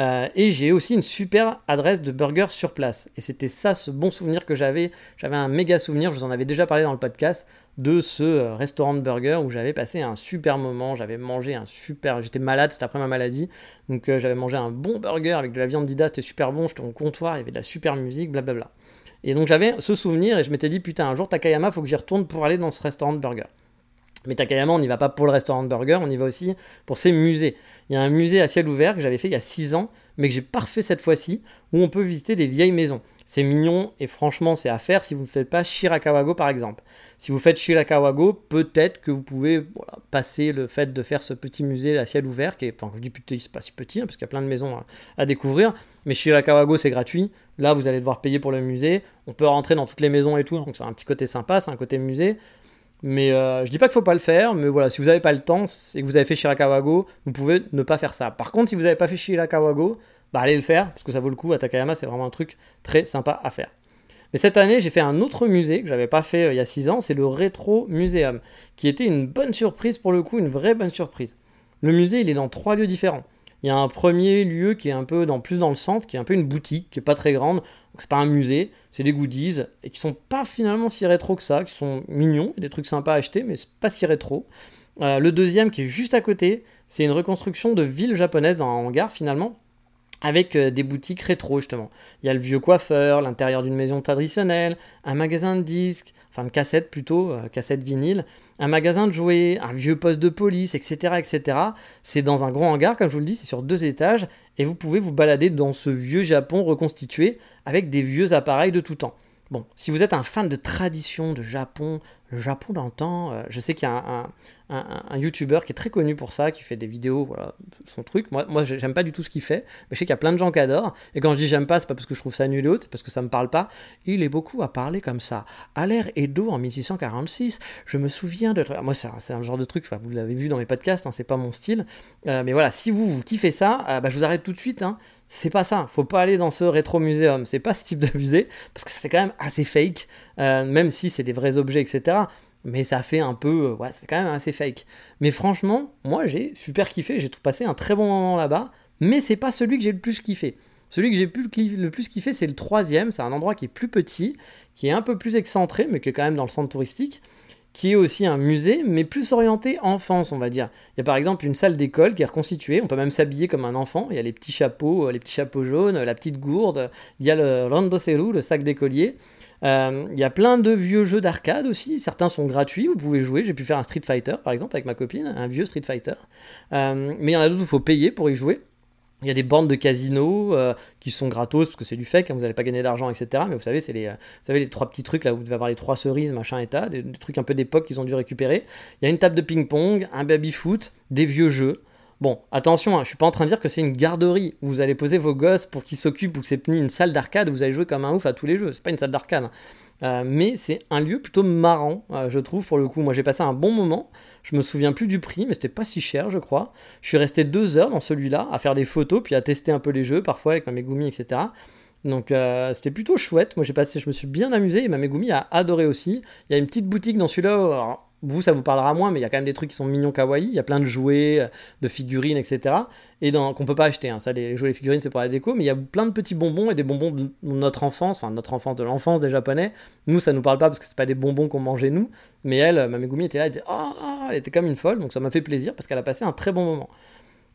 Euh, et j'ai aussi une super adresse de burger sur place. Et c'était ça, ce bon souvenir que j'avais. J'avais un méga souvenir, je vous en avais déjà parlé dans le podcast, de ce euh, restaurant de burger où j'avais passé un super moment. J'avais mangé un super. J'étais malade, c'était après ma maladie. Donc euh, j'avais mangé un bon burger avec de la viande d'Ida, c'était super bon. J'étais au comptoir, il y avait de la super musique, blablabla. Et donc j'avais ce souvenir et je m'étais dit, putain, un jour Takayama, faut que j'y retourne pour aller dans ce restaurant de burger. Mais Takayama, on n'y va pas pour le restaurant de burger, on y va aussi pour ses musées. Il y a un musée à ciel ouvert que j'avais fait il y a 6 ans, mais que j'ai pas refait cette fois-ci, où on peut visiter des vieilles maisons. C'est mignon et franchement, c'est à faire si vous ne faites pas Shirakawago par exemple. Si vous faites Shirakawago, peut-être que vous pouvez passer le fait de faire ce petit musée à ciel ouvert, qui enfin, je dis petit, c'est pas si petit, hein, parce qu'il y a plein de maisons à, à découvrir, mais Shirakawago c'est gratuit. Là, vous allez devoir payer pour le musée. On peut rentrer dans toutes les maisons et tout, donc c'est un petit côté sympa, c'est un côté musée. Mais euh, je dis pas qu'il faut pas le faire, mais voilà, si vous n'avez pas le temps et que vous avez fait Shirakawago, vous pouvez ne pas faire ça. Par contre, si vous n'avez pas fait Shirakawago, bah allez le faire, parce que ça vaut le coup. À Takayama, c'est vraiment un truc très sympa à faire. Mais cette année, j'ai fait un autre musée que j'avais pas fait euh, il y a 6 ans, c'est le Retro Museum, qui était une bonne surprise pour le coup, une vraie bonne surprise. Le musée, il est dans trois lieux différents. Il y a un premier lieu qui est un peu plus dans le centre, qui est un peu une boutique, qui est pas très grande. Donc c'est pas un musée, c'est des goodies et qui sont pas finalement si rétro que ça, qui sont mignons, des trucs sympas à acheter, mais c'est pas si rétro. Euh, le deuxième qui est juste à côté, c'est une reconstruction de ville japonaise dans un hangar finalement, avec euh, des boutiques rétro justement. Il y a le vieux coiffeur, l'intérieur d'une maison traditionnelle, un magasin de disques, enfin de cassettes plutôt, euh, cassettes vinyle, un magasin de jouets, un vieux poste de police, etc. etc. C'est dans un grand hangar, comme je vous le dis, c'est sur deux étages, et vous pouvez vous balader dans ce vieux Japon reconstitué avec des vieux appareils de tout temps. Bon, si vous êtes un fan de tradition, de Japon, le Japon d'antan, euh, je sais qu'il y a un, un, YouTuber qui est très connu pour ça, qui fait des vidéos, voilà, son truc. Moi, moi j'aime pas du tout ce qu'il fait, mais je sais qu'il y a plein de gens qui adorent. Et quand je dis j'aime pas, c'est pas parce que je trouve ça nul et autre, c'est parce que ça me parle pas. Il est beaucoup à parler comme ça. À l'ère Edo en 1646, je me souviens de. Moi, c'est un, genre de truc, vous l'avez vu dans mes podcasts, hein, c'est pas mon style. Euh, mais voilà, si vous, vous kiffez ça, euh, bah, je vous arrête tout de suite. Hein c'est pas ça. Faut pas aller dans ce rétro muséum. C'est pas ce type de musée parce que ça fait quand même assez fake, euh, même si c'est des vrais objets, etc. Mais ça fait un peu, euh, ouais, ça fait quand même assez fake. Mais franchement, moi j'ai super kiffé. J'ai tout passé un très bon moment là-bas. Mais c'est pas celui que j'ai le plus kiffé. Celui que j'ai le plus kiffé, c'est le troisième. C'est un endroit qui est plus petit, qui est un peu plus excentré, mais qui est quand même dans le centre touristique qui est aussi un musée, mais plus orienté enfance, on va dire. Il y a par exemple une salle d'école qui est reconstituée, on peut même s'habiller comme un enfant, il y a les petits chapeaux, euh, les petits chapeaux jaunes, la petite gourde, il y a le randoseru, le sac d'écolier. Euh, il y a plein de vieux jeux d'arcade aussi, certains sont gratuits, vous pouvez jouer, j'ai pu faire un Street Fighter par exemple avec ma copine, un vieux Street Fighter. Euh, mais il y en a d'autres où il faut payer pour y jouer. Il y a des bandes de casinos euh, qui sont gratos parce que c'est du fake, hein, vous n'allez pas gagner d'argent, etc. Mais vous savez, c'est les, euh, les trois petits trucs là où vous devez avoir les trois cerises, machin et tas, des, des trucs un peu d'époque qu'ils ont dû récupérer. Il y a une table de ping-pong, un baby-foot, des vieux jeux. Bon, attention, hein, je suis pas en train de dire que c'est une garderie où vous allez poser vos gosses pour qu'ils s'occupent ou que c'est une salle d'arcade où vous allez jouer comme un ouf à tous les jeux. C'est pas une salle d'arcade. Hein. Euh, mais c'est un lieu plutôt marrant, euh, je trouve, pour le coup. Moi, j'ai passé un bon moment. Je me souviens plus du prix, mais c'était pas si cher, je crois. Je suis resté deux heures dans celui-là à faire des photos, puis à tester un peu les jeux, parfois avec ma Megumi, etc. Donc euh, c'était plutôt chouette. Moi, j'ai passé, je me suis bien amusé et ma Megumi a adoré aussi. Il y a une petite boutique dans celui-là vous, ça vous parlera moins, mais il y a quand même des trucs qui sont mignons kawaii. Il y a plein de jouets, de figurines, etc. Et qu'on peut pas acheter. Hein. Ça, les jouets et figurines, c'est pour la déco. Mais il y a plein de petits bonbons et des bonbons de notre enfance, enfin notre enfance, de l'enfance des Japonais. Nous, ça nous parle pas parce que c'est pas des bonbons qu'on mangeait nous. Mais elle, ma Megumi était là, elle disait oh, elle était comme une folle. Donc ça m'a fait plaisir parce qu'elle a passé un très bon moment.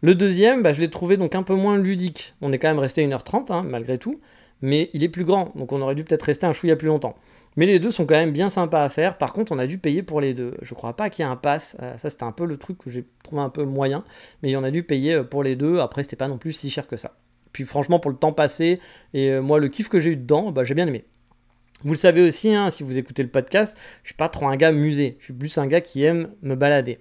Le deuxième, bah, je l'ai trouvé donc un peu moins ludique. On est quand même resté 1h30, hein, malgré tout. Mais il est plus grand, donc on aurait dû peut-être rester un chouïa plus longtemps. Mais les deux sont quand même bien sympas à faire. Par contre, on a dû payer pour les deux. Je crois pas qu'il y ait un pass. Euh, ça, c'était un peu le truc que j'ai trouvé un peu moyen. Mais on a dû payer euh, pour les deux. Après, c'était pas non plus si cher que ça. Puis franchement, pour le temps passé, et euh, moi, le kiff que j'ai eu dedans, bah, j'ai bien aimé. Vous le savez aussi, hein, si vous écoutez le podcast, je suis pas trop un gars musée. Je suis plus un gars qui aime me balader.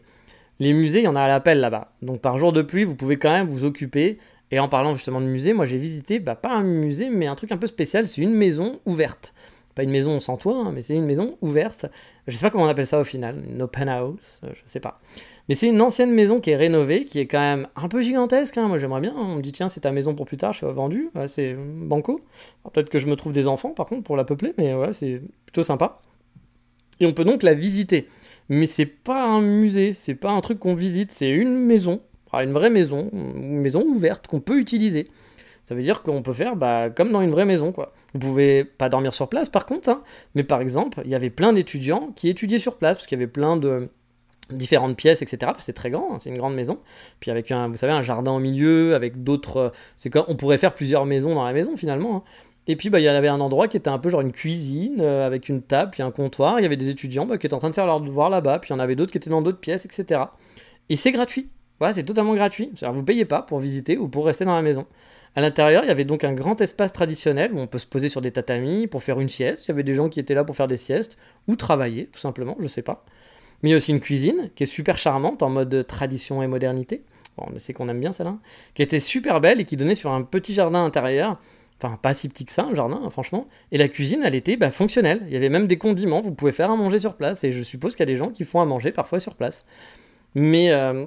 Les musées, il y en a à l'appel là-bas. Donc par jour de pluie, vous pouvez quand même vous occuper. Et en parlant justement de musée, moi j'ai visité, bah, pas un musée, mais un truc un peu spécial. C'est une maison ouverte pas une maison sans toit, hein, mais c'est une maison ouverte. Je sais pas comment on appelle ça au final, une open house, euh, je sais pas. Mais c'est une ancienne maison qui est rénovée, qui est quand même un peu gigantesque. Hein. Moi j'aimerais bien. On me dit tiens c'est ta maison pour plus tard, je suis vendu. c'est banco. Peut-être que je me trouve des enfants par contre pour la peupler, mais ouais c'est plutôt sympa. Et on peut donc la visiter. Mais c'est pas un musée, c'est pas un truc qu'on visite, c'est une maison, une vraie maison, une maison ouverte qu'on peut utiliser. Ça veut dire qu'on peut faire bah, comme dans une vraie maison. Quoi. Vous pouvez pas dormir sur place par contre, hein, mais par exemple, il y avait plein d'étudiants qui étudiaient sur place, parce qu'il y avait plein de différentes pièces, etc. C'est très grand, hein, c'est une grande maison. Puis avec un, vous savez, un jardin au milieu, avec d'autres... Euh, c'est comme, on pourrait faire plusieurs maisons dans la maison finalement. Hein. Et puis bah, il y avait un endroit qui était un peu genre une cuisine, euh, avec une table, puis un comptoir. Il y avait des étudiants bah, qui étaient en train de faire leur devoir là-bas, puis il y en avait d'autres qui étaient dans d'autres pièces, etc. Et c'est gratuit. Voilà, c'est totalement gratuit. C'est-à-dire vous payez pas pour visiter ou pour rester dans la maison. À l'intérieur, il y avait donc un grand espace traditionnel où on peut se poser sur des tatamis pour faire une sieste. Il y avait des gens qui étaient là pour faire des siestes ou travailler, tout simplement, je sais pas. Mais il y a aussi une cuisine qui est super charmante en mode tradition et modernité. Bon, on sait qu'on aime bien celle-là. Qui était super belle et qui donnait sur un petit jardin intérieur. Enfin, pas si petit que ça, un jardin, hein, franchement. Et la cuisine, elle était bah, fonctionnelle. Il y avait même des condiments. Vous pouvez faire à manger sur place. Et je suppose qu'il y a des gens qui font à manger parfois sur place. Mais euh,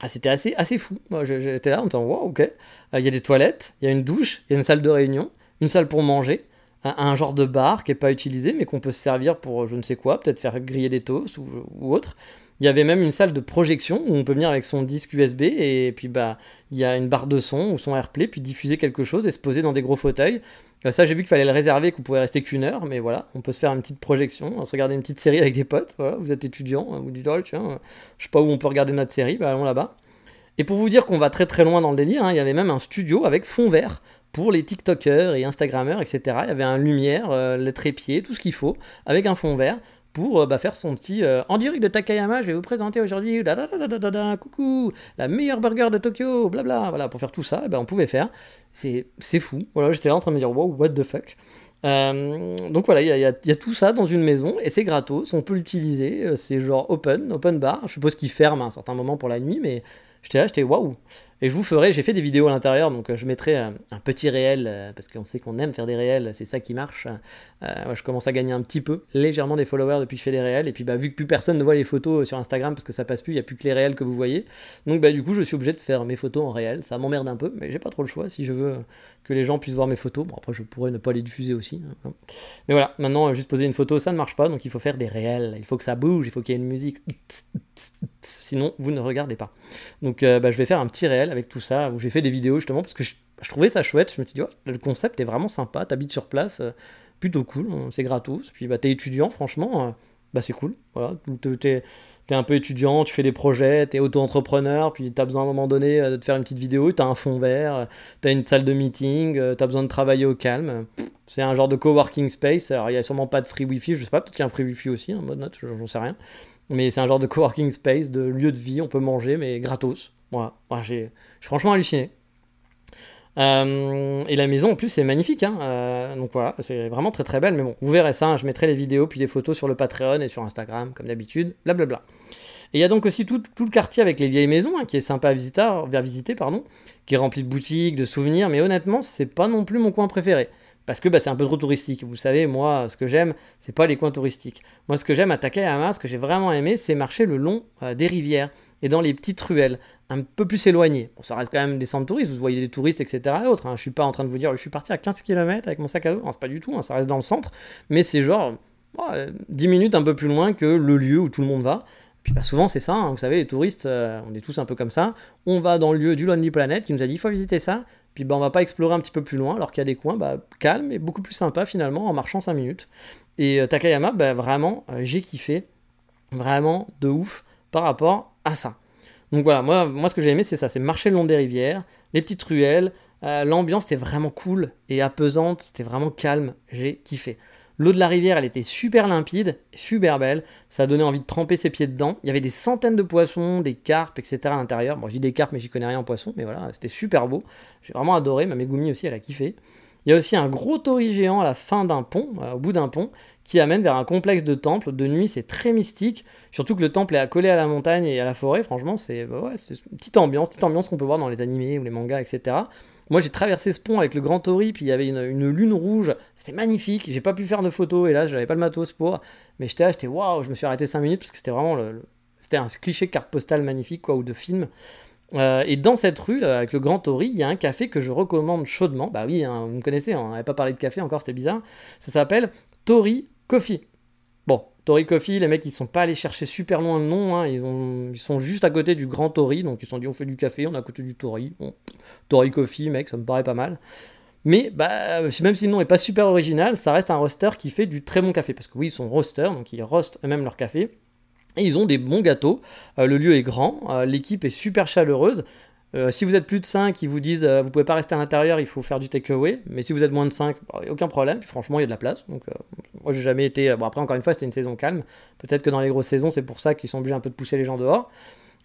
ah, c'était assez, assez fou. J'étais là en disant, wow, ok. Euh, il y a des toilettes, il y a une douche, il y a une salle de réunion, une salle pour manger, un, genre de bar qui n'est pas utilisé, mais qu'on peut se servir pour je ne sais quoi, peut-être faire griller des toasts ou, ou, autre. Il y avait même une salle de projection où on peut venir avec son disque USB et puis bah il y a une barre de son ou son AirPlay, puis diffuser quelque chose et se poser dans des gros fauteuils. Euh, ça, j'ai vu qu'il fallait le réserver, qu'on pouvait rester qu'une heure, mais voilà, on peut se faire une petite projection, se regarder une petite série avec des potes. Voilà, vous êtes étudiant, hein, vous dites, oh, tiens, je sais pas où on peut regarder notre série, bah, allons là-bas. Et pour vous dire qu'on va très très loin dans le délire, hein, il y avait même un studio avec fond vert pour les TikTokers et Instagrammeurs, etc. Il y avait un lumière, euh, le trépied, tout ce qu'il faut, avec un fond vert pour euh, bah, faire son petit en direct de Takayama. Je vais vous présenter aujourd'hui, coucou, la meilleure burger de Tokyo, blabla. Voilà, pour faire tout ça, bah, on pouvait faire. C'est fou. Voilà, j'étais là en train de me dire, wow, what the fuck. Euh, donc voilà, il y, y, a tout ça dans une maison et c'est gratos, on peut l'utiliser, c'est genre open, open bar. Je suppose qu'il ferme à un certain moment pour la nuit, mais J'étais là, j'étais waouh. Et je vous ferai, j'ai fait des vidéos à l'intérieur, donc euh, je mettrai un, petit réel, euh, parce qu'on sait qu'on aime faire des réels, c'est ça qui marche. Euh, je commence à gagner un petit peu, légèrement des followers depuis que je fais des réels, et puis bah, vu que plus personne ne voit les photos sur Instagram, parce que ça passe plus, il n'y a plus que les réels que vous voyez, donc bah, du coup je suis obligé de faire mes photos en réel, ça m'emmerde un peu, mais j'ai pas trop le choix si je veux que les gens puissent voir mes photos. Bon après je pourrais ne pas les diffuser aussi. Hein. Mais voilà, maintenant juste poser une photo, ça ne marche pas, donc il faut faire des réels, il faut que ça bouge, il faut qu'il y ait une musique, sinon vous ne regardez pas. Donc bah, je vais faire un petit réel avec tout ça, où j'ai fait des vidéos justement, parce que je, trouvais ça chouette, je me suis dit, le concept est vraiment sympa, t'habites sur place, euh, plutôt cool, hein, c'est gratos, puis bah, t'es étudiant, franchement, euh, bah, c'est cool, voilà, t'es es un peu étudiant, tu fais des projets, t'es auto-entrepreneur, puis t'as besoin à un moment donné euh, de faire une petite vidéo, t'as un fond vert, t'as une salle de meeting, t'as besoin de travailler au calme. C'est un genre de coworking space. Alors, il n'y a sûrement pas de free wifi, je sais pas, peut-être qu'il y a un free wifi aussi, en mode note, j'en sais rien. Mais c'est un genre de coworking space, de lieu de vie, on peut manger, mais gratos. Voilà, j'ai franchement halluciné. Euh, et la maison en plus c'est magnifique, hein. euh, donc voilà, c'est vraiment très très belle. Mais bon, vous verrez ça, hein. je mettrai les vidéos puis les photos sur le Patreon et sur Instagram comme d'habitude, blablabla. Et il y a donc aussi tout, le quartier avec les vieilles maisons, hein, qui est sympa à visiter, à visiter pardon, qui est rempli de boutiques, de souvenirs, mais honnêtement, c'est pas non plus mon coin préféré. Parce que bah, c'est un peu trop touristique. Vous savez, moi, ce que j'aime, c'est pas les coins touristiques. Moi, ce que j'aime à Takayama, ce que j'ai vraiment aimé, c'est marcher le long euh, des rivières et dans les petites ruelles, un peu plus éloignées. Bon, ça reste quand même des centres touristes, vous voyez des touristes, etc. Et autres, hein. Je suis pas en train de vous dire, je suis parti à 15 km avec mon sac à dos. Non, c'est pas du tout, hein. ça reste dans le centre. Mais c'est genre 10 minutes un peu plus loin que le lieu où tout le monde va. Puis bah, souvent c'est ça, hein. vous savez, les touristes, euh, on est tous un peu comme ça. On va dans le lieu du Lonely Planet qui nous a dit il faut visiter ça. Puis bah, on va pas explorer un petit peu plus loin, alors qu'il y a des coins bah, calmes et beaucoup plus sympas finalement en marchant 5 minutes. Et euh, Takayama, bah, vraiment, euh, j'ai kiffé, vraiment de ouf par rapport à ça. Donc voilà, moi, moi ce que j'ai aimé c'est ça, c'est marcher le long des rivières, les petites ruelles, l'ambiance était vraiment cool et apaisante, c'était vraiment calme, j'ai kiffé. L'eau de la rivière, elle était super limpide, super belle. Ça donnait envie de tremper ses pieds dedans. Il y avait des centaines de poissons, des carpes, etc. à l'intérieur. Bon, je dis des carpes, mais j'y connais rien en poisson. Mais voilà, c'était super beau. J'ai vraiment adoré. Ma Megumi aussi, elle a kiffé. Il y a aussi un gros tori géant à la fin d'un pont, euh, au bout d'un pont, qui amène vers un complexe de temples. De nuit, c'est très mystique. Surtout que le temple est accolé à la montagne et à la forêt. Franchement, c'est bah une petite ambiance, petite ambiance qu'on peut voir dans les animés ou les mangas, etc. Moi, j'ai traversé ce pont avec le grand Tori, puis il y avait une, lune rouge. C'était magnifique. J'ai pas pu faire de photos, et là, je n'avais pas le matos pour. Mais j'étais là, j'étais waouh, je me suis arrêté 5 minutes parce que c'était vraiment c'était un cliché carte postale magnifique, quoi, ou de film. Euh, et dans cette rue, avec le Grand Tori, il y a un café que je recommande chaudement. Bah oui, hein, vous me connaissez, on n'avait pas parlé de café encore, c'était bizarre. Ça s'appelle Tori Coffee. Bon, Tori Coffee, les mecs ils sont pas allés chercher super loin le nom, hein. ils, sont juste à côté du Grand Tori, donc ils se sont dit on fait du café, on est à côté du Tori. Bon, Tori Coffee, mec, ça me paraît pas mal. Mais bah, même si le nom est pas super original, ça reste un roster qui fait du très bon café. Parce que oui, ils sont roasters, donc ils roastent eux-mêmes leur café. Et ils ont des bons gâteaux. Euh, le lieu est grand, euh, l'équipe est super chaleureuse. Euh, si vous êtes plus de 5, ils vous disent euh, vous pouvez pas rester à l'intérieur, il faut faire du takeaway. Mais si vous êtes moins de 5, bah, aucun problème. Puis franchement, il y a de la place. Donc, euh, moi, j'ai jamais été. Bon, après, encore une fois, c'était une saison calme. Peut-être que dans les grosses saisons, c'est pour ça qu'ils sont obligés un peu de pousser les gens dehors.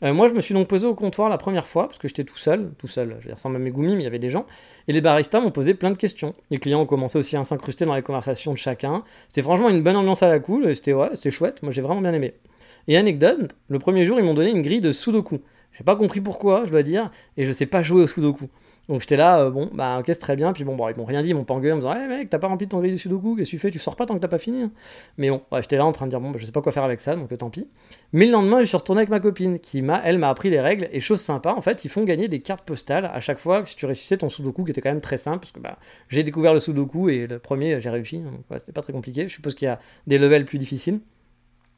moi, je me suis donc posé au comptoir la première fois, parce que j'étais tout seul, tout seul, je veux dire, sans mes Megumi, mais il y avait des gens. Et les baristas m'ont posé plein de questions. Les clients ont commencé aussi à s'incruster dans les conversations de chacun. C'était franchement une bonne ambiance à la cool, c'était ouais, chouette. Moi, j'ai vraiment bien aimé. Et anecdote, le premier jour, ils m'ont donné une grille de Sudoku. J'ai pas compris pourquoi, je dois dire, et je sais pas jouer au Sudoku. Donc j'étais là, euh, bon, bah ok, c'est très bien. Puis bon, ils m'ont rien dit, ils m'ont pas engueulé en me disant, hey mec, t'as pas rempli ton grille de Sudoku, qu'est-ce que tu fais Tu sors pas tant que t'as pas fini. Hein. Mais bon, j'étais là en train de dire, bon, bah, je sais pas quoi faire avec ça, donc euh, tant pis. Mais le lendemain, je suis retourné avec ma copine, qui m'a, elle, m'a appris les règles. Et chose sympa, en fait, ils font gagner des cartes postales à chaque fois que si tu réussissais ton Sudoku, qui était quand même très simple, parce que bah, j'ai découvert le Sudoku et le premier, j'ai réussi, donc c'était pas très compliqué. Je suppose qu'il y a des levels plus difficiles.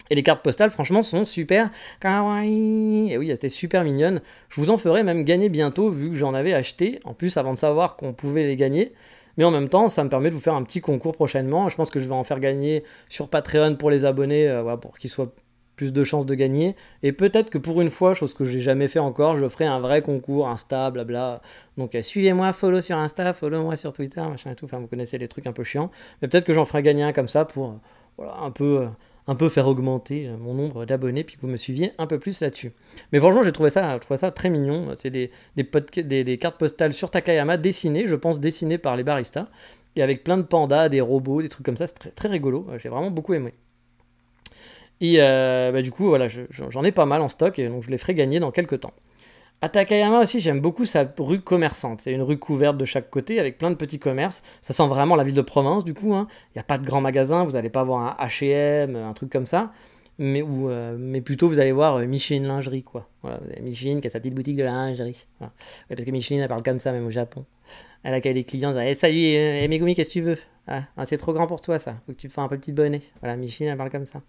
Et les cartes postales, franchement, sont super kawaii. Et oui, c'était super mignonne. Je vous en ferai même gagner bientôt, vu que j'en avais acheté, en plus avant de savoir qu'on pouvait les gagner. Mais en même temps, ça me permet de vous faire un petit concours prochainement. Je pense que je vais en faire gagner sur Patreon pour les abonnés, euh, pour qu'ils soient plus de chances de gagner. Et peut-être que pour une fois, chose que j'ai jamais fait encore, je ferai un vrai concours, Insta, blabla. Donc euh, suivez-moi, follow sur Insta, follow-moi sur Twitter, machin et tout. Enfin, vous connaissez les trucs un peu chiants. Mais peut-être que j'en ferai gagner un comme ça pour, euh, un peu un peu faire augmenter euh, mon nombre d'abonnés, puis que vous me suiviez un peu plus là-dessus. Mais franchement, j'ai trouvé ça, ça très mignon. C'est des, des, cartes postales sur Takayama dessinées, je pense dessinées par les baristas, et avec plein de pandas, des robots, des trucs comme ça. C'est très, très rigolo. J'ai vraiment beaucoup aimé. Et euh, bah, du coup, voilà, j'en ai pas mal en stock, et donc je les ferai gagner dans quelques temps. À Takayama aussi, j'aime beaucoup sa rue commerçante. C'est une rue couverte de chaque côté avec plein de petits commerces. Ça sent vraiment la ville de province du coup. Hein. Il n'y a pas de grands magasins, vous n'allez pas voir un HM, un truc comme ça. Mais, euh, mais plutôt vous allez voir euh, Micheline Lingerie quoi. Micheline qui a sa petite boutique de lingerie. parce que Micheline elle parle comme ça même au Japon. Elle accueille les clients, elle dit Salut, euh, Megumi, qu'est-ce que tu veux? Ah, ah, C'est trop grand pour toi, ça. Faut que tu fasses un peu petit bonnet. Voilà, Micheline, elle parle comme ça.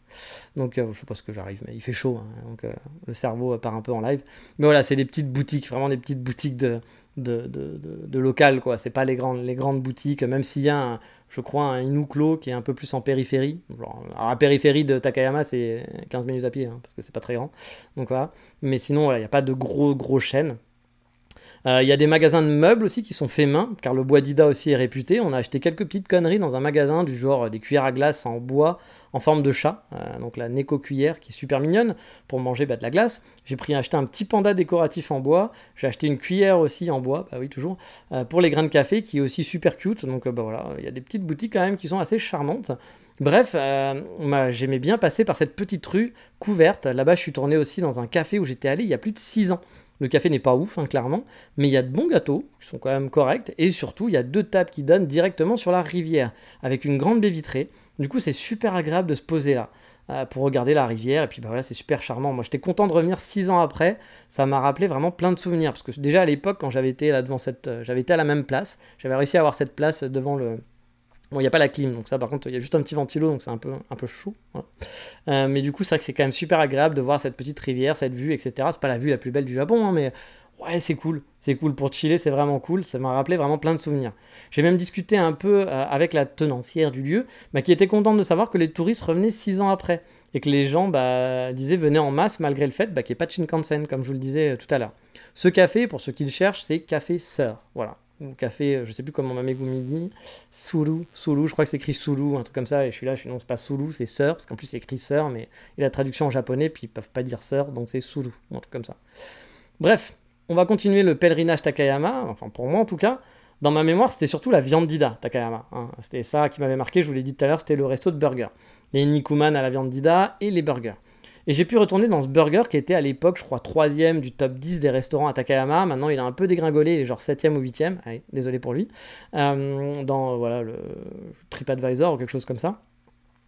Donc, euh, je sais pas ce que j'arrive, mais il fait chaud. Hein, donc, euh, le cerveau part un peu en live. Mais voilà, c'est des petites boutiques, vraiment des petites boutiques de, de, de, de, local, quoi. C'est pas les grandes, les grandes boutiques, même s'il y a, je crois, un Inuklo qui est un peu plus en périphérie. alors, la périphérie de Takayama, c'est 15 minutes à pied, hein, parce que c'est pas très grand. Donc, voilà. Mais sinon, il n'y a pas de gros, gros chaînes. Euh, il y a des magasins de meubles aussi qui sont faits main, car le bois d'Ida aussi est réputé. On a acheté quelques petites conneries dans un magasin du genre euh, des cuillères à glace en bois en forme de chat, euh, donc la Neko cuillère qui est super mignonne pour manger bah, de la glace. J'ai pris acheté un petit panda décoratif en bois. J'ai acheté une cuillère aussi en bois, bah oui toujours, pour les grains de café qui est aussi super cute. Donc bah voilà, il y a des petites boutiques quand même qui sont assez charmantes. Bref, euh, j'aimais bien passer par cette petite rue couverte. Là-bas, je suis tourné aussi dans un café où j'étais allé il y a plus de 6 ans. Le café n'est pas ouf, hein, clairement, mais il y a de bons gâteaux, qui sont quand même corrects, et surtout, il y a deux tables qui donnent directement sur la rivière, avec une grande baie vitrée. Du coup, c'est super agréable de se poser là. Euh, pour regarder la rivière. Et puis bah voilà, c'est super charmant. Moi, j'étais content de revenir six ans après. Ça m'a rappelé vraiment plein de souvenirs. Parce que déjà à l'époque, quand j'avais été là devant cette. Euh, j'avais été à la même place, j'avais réussi à avoir cette place devant le. Bon, il n'y a pas la clim, donc ça par contre, il y a juste un petit ventilo, donc c'est un peu, un peu chou. Euh, mais du coup, c'est vrai que c'est quand même super agréable de voir cette petite rivière, cette vue, etc. C'est pas la vue la plus belle du Japon, hein, mais ouais, c'est cool, c'est cool pour chiller, c'est vraiment cool, ça m'a rappelé vraiment plein de souvenirs. J'ai même discuté un peu euh, avec la tenancière du lieu, bah, qui était contente de savoir que les touristes revenaient six ans après, et que les gens bah, disaient venaient en masse malgré le fait bah, qu'il n'y ait pas de Shinkansen, comme je vous le disais euh, tout à l'heure. Ce café, pour ceux qui le cherchent, c'est Café Sœur, voilà. Ou café, euh, je sais plus comment ma Megumi dit, Sulu, Sulu, je crois que c'est écrit Sulu, un truc comme ça, et je suis là, je suis non, c'est pas Sulu, c'est Sœur, parce qu'en plus c'est écrit Sœur, mais a la traduction en japonais, puis ils peuvent pas dire Sœur, donc c'est Sulu, un truc comme ça. Bref, on va continuer le pèlerinage Takayama, enfin pour moi en tout cas. Dans ma mémoire, c'était surtout la viande d'Ida, Takayama. Hein. C'était ça qui m'avait marqué, je vous l'ai dit tout à l'heure, c'était le resto de burgers. Les Nikuman à la viande d'Ida et les burgers. Et j'ai pu retourner dans ce burger qui était à l'époque, je crois, troisième du top 10 des restaurants à Takayama. Maintenant, il a un peu dégringolé, il est genre septième ou huitième. Allez, désolé pour lui. Euh, dans voilà, le TripAdvisor ou quelque chose comme ça.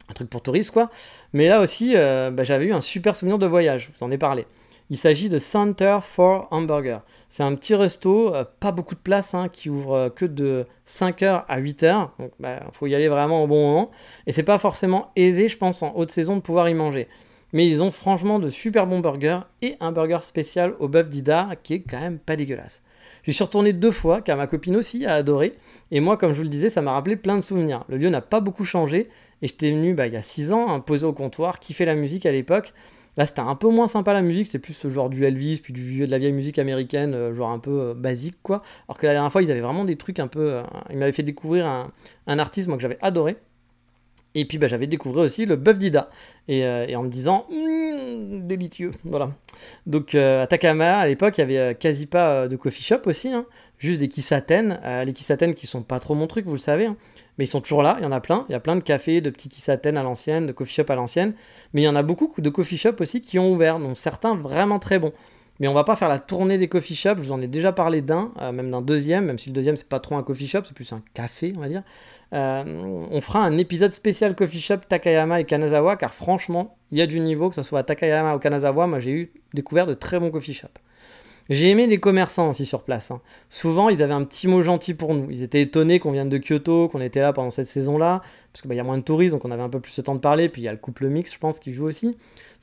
Un truc pour touristes, quoi. Mais là aussi, euh, bah, j'avais eu un super souvenir de voyage, vous en ai parlé. Il s'agit de Center for Hamburger. C'est un petit resto, euh, pas beaucoup de place, hein, qui ouvre que de 5h à 8h. Donc il bah, faut y aller vraiment au bon moment. Et c'est pas forcément aisé, je pense, en haute saison de pouvoir y manger. Mais ils ont franchement de super bons burgers et un burger spécial au bœuf d'Ida qui est quand même pas dégueulasse. J'y suis retourné deux fois car ma copine aussi a adoré. Et moi, comme je vous le disais, ça m'a rappelé plein de souvenirs. Le lieu n'a pas beaucoup changé et j'étais venu bah, il y a 6 ans, hein, posé au comptoir, kiffer la musique à l'époque. Là, c'était un peu moins sympa la musique, c'est plus ce genre du Elvis, puis de la vieille musique américaine, euh, genre un peu euh, basique, quoi. Alors que la dernière fois, ils avaient vraiment des trucs un peu. Euh, ils m'avaient fait découvrir un, un artiste, moi, que j'avais adoré. Et puis bah, j'avais découvert aussi le bœuf d'Ida. Et, en me disant, mmh, délicieux. Voilà. Donc à Takama, à l'époque, il y avait quasi pas de coffee shop aussi. Hein. juste des kisaten. les kisaten qui sont pas trop mon truc, vous le savez. Hein mais ils sont toujours là, il y en a plein. Il y a plein de cafés, de petits kisaten à l'ancienne, de coffee shop à l'ancienne. Mais il y en a beaucoup de coffee shop aussi qui ont ouvert, dont certains vraiment très bons. Mais on va pas faire la tournée des coffee shops, je vous en ai déjà parlé d'un, euh, même d'un deuxième, même si le deuxième c'est pas trop un coffee shop, c'est plus un café, on va dire. Euh, on fera un épisode spécial coffee shop Takayama et Kanazawa, car franchement, il y a du niveau, que ce soit à Takayama ou Kanazawa, moi j'ai eu découvert de très bons coffee shops. J'ai aimé les commerçants aussi sur place. Hein. Souvent, ils avaient un petit mot gentil pour nous. Ils étaient étonnés qu'on vienne de Kyoto, qu'on était là pendant cette saison-là, parce qu'il bah, y a moins de touristes, donc on avait un peu plus de temps de parler. Puis il y a le couple mix, je pense, qui joue aussi.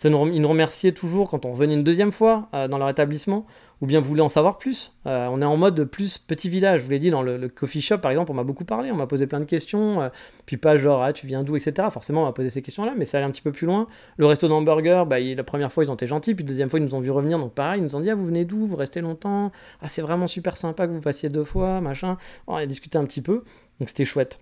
Ils nous remerciaient toujours quand on revenait une deuxième fois euh, dans leur établissement ou bien vous voulez en savoir plus. Euh, on est en mode plus petit village. Je vous l'ai dit, dans le, coffee shop, par exemple, on m'a beaucoup parlé, on m'a posé plein de questions, euh, puis pas genre, ah, tu viens d'où, etc. Forcément, on m'a posé ces questions-là, mais ça allait un petit peu plus loin. Le resto d'hamburger, bah, la première fois, ils ont été gentils, puis la deuxième fois, ils nous ont vu revenir, donc pareil, ils nous ont dit, ah, vous venez d'où, vous restez longtemps, ah, c'est vraiment super sympa que vous passiez deux fois, machin. on a discuté un petit peu, donc c'était chouette.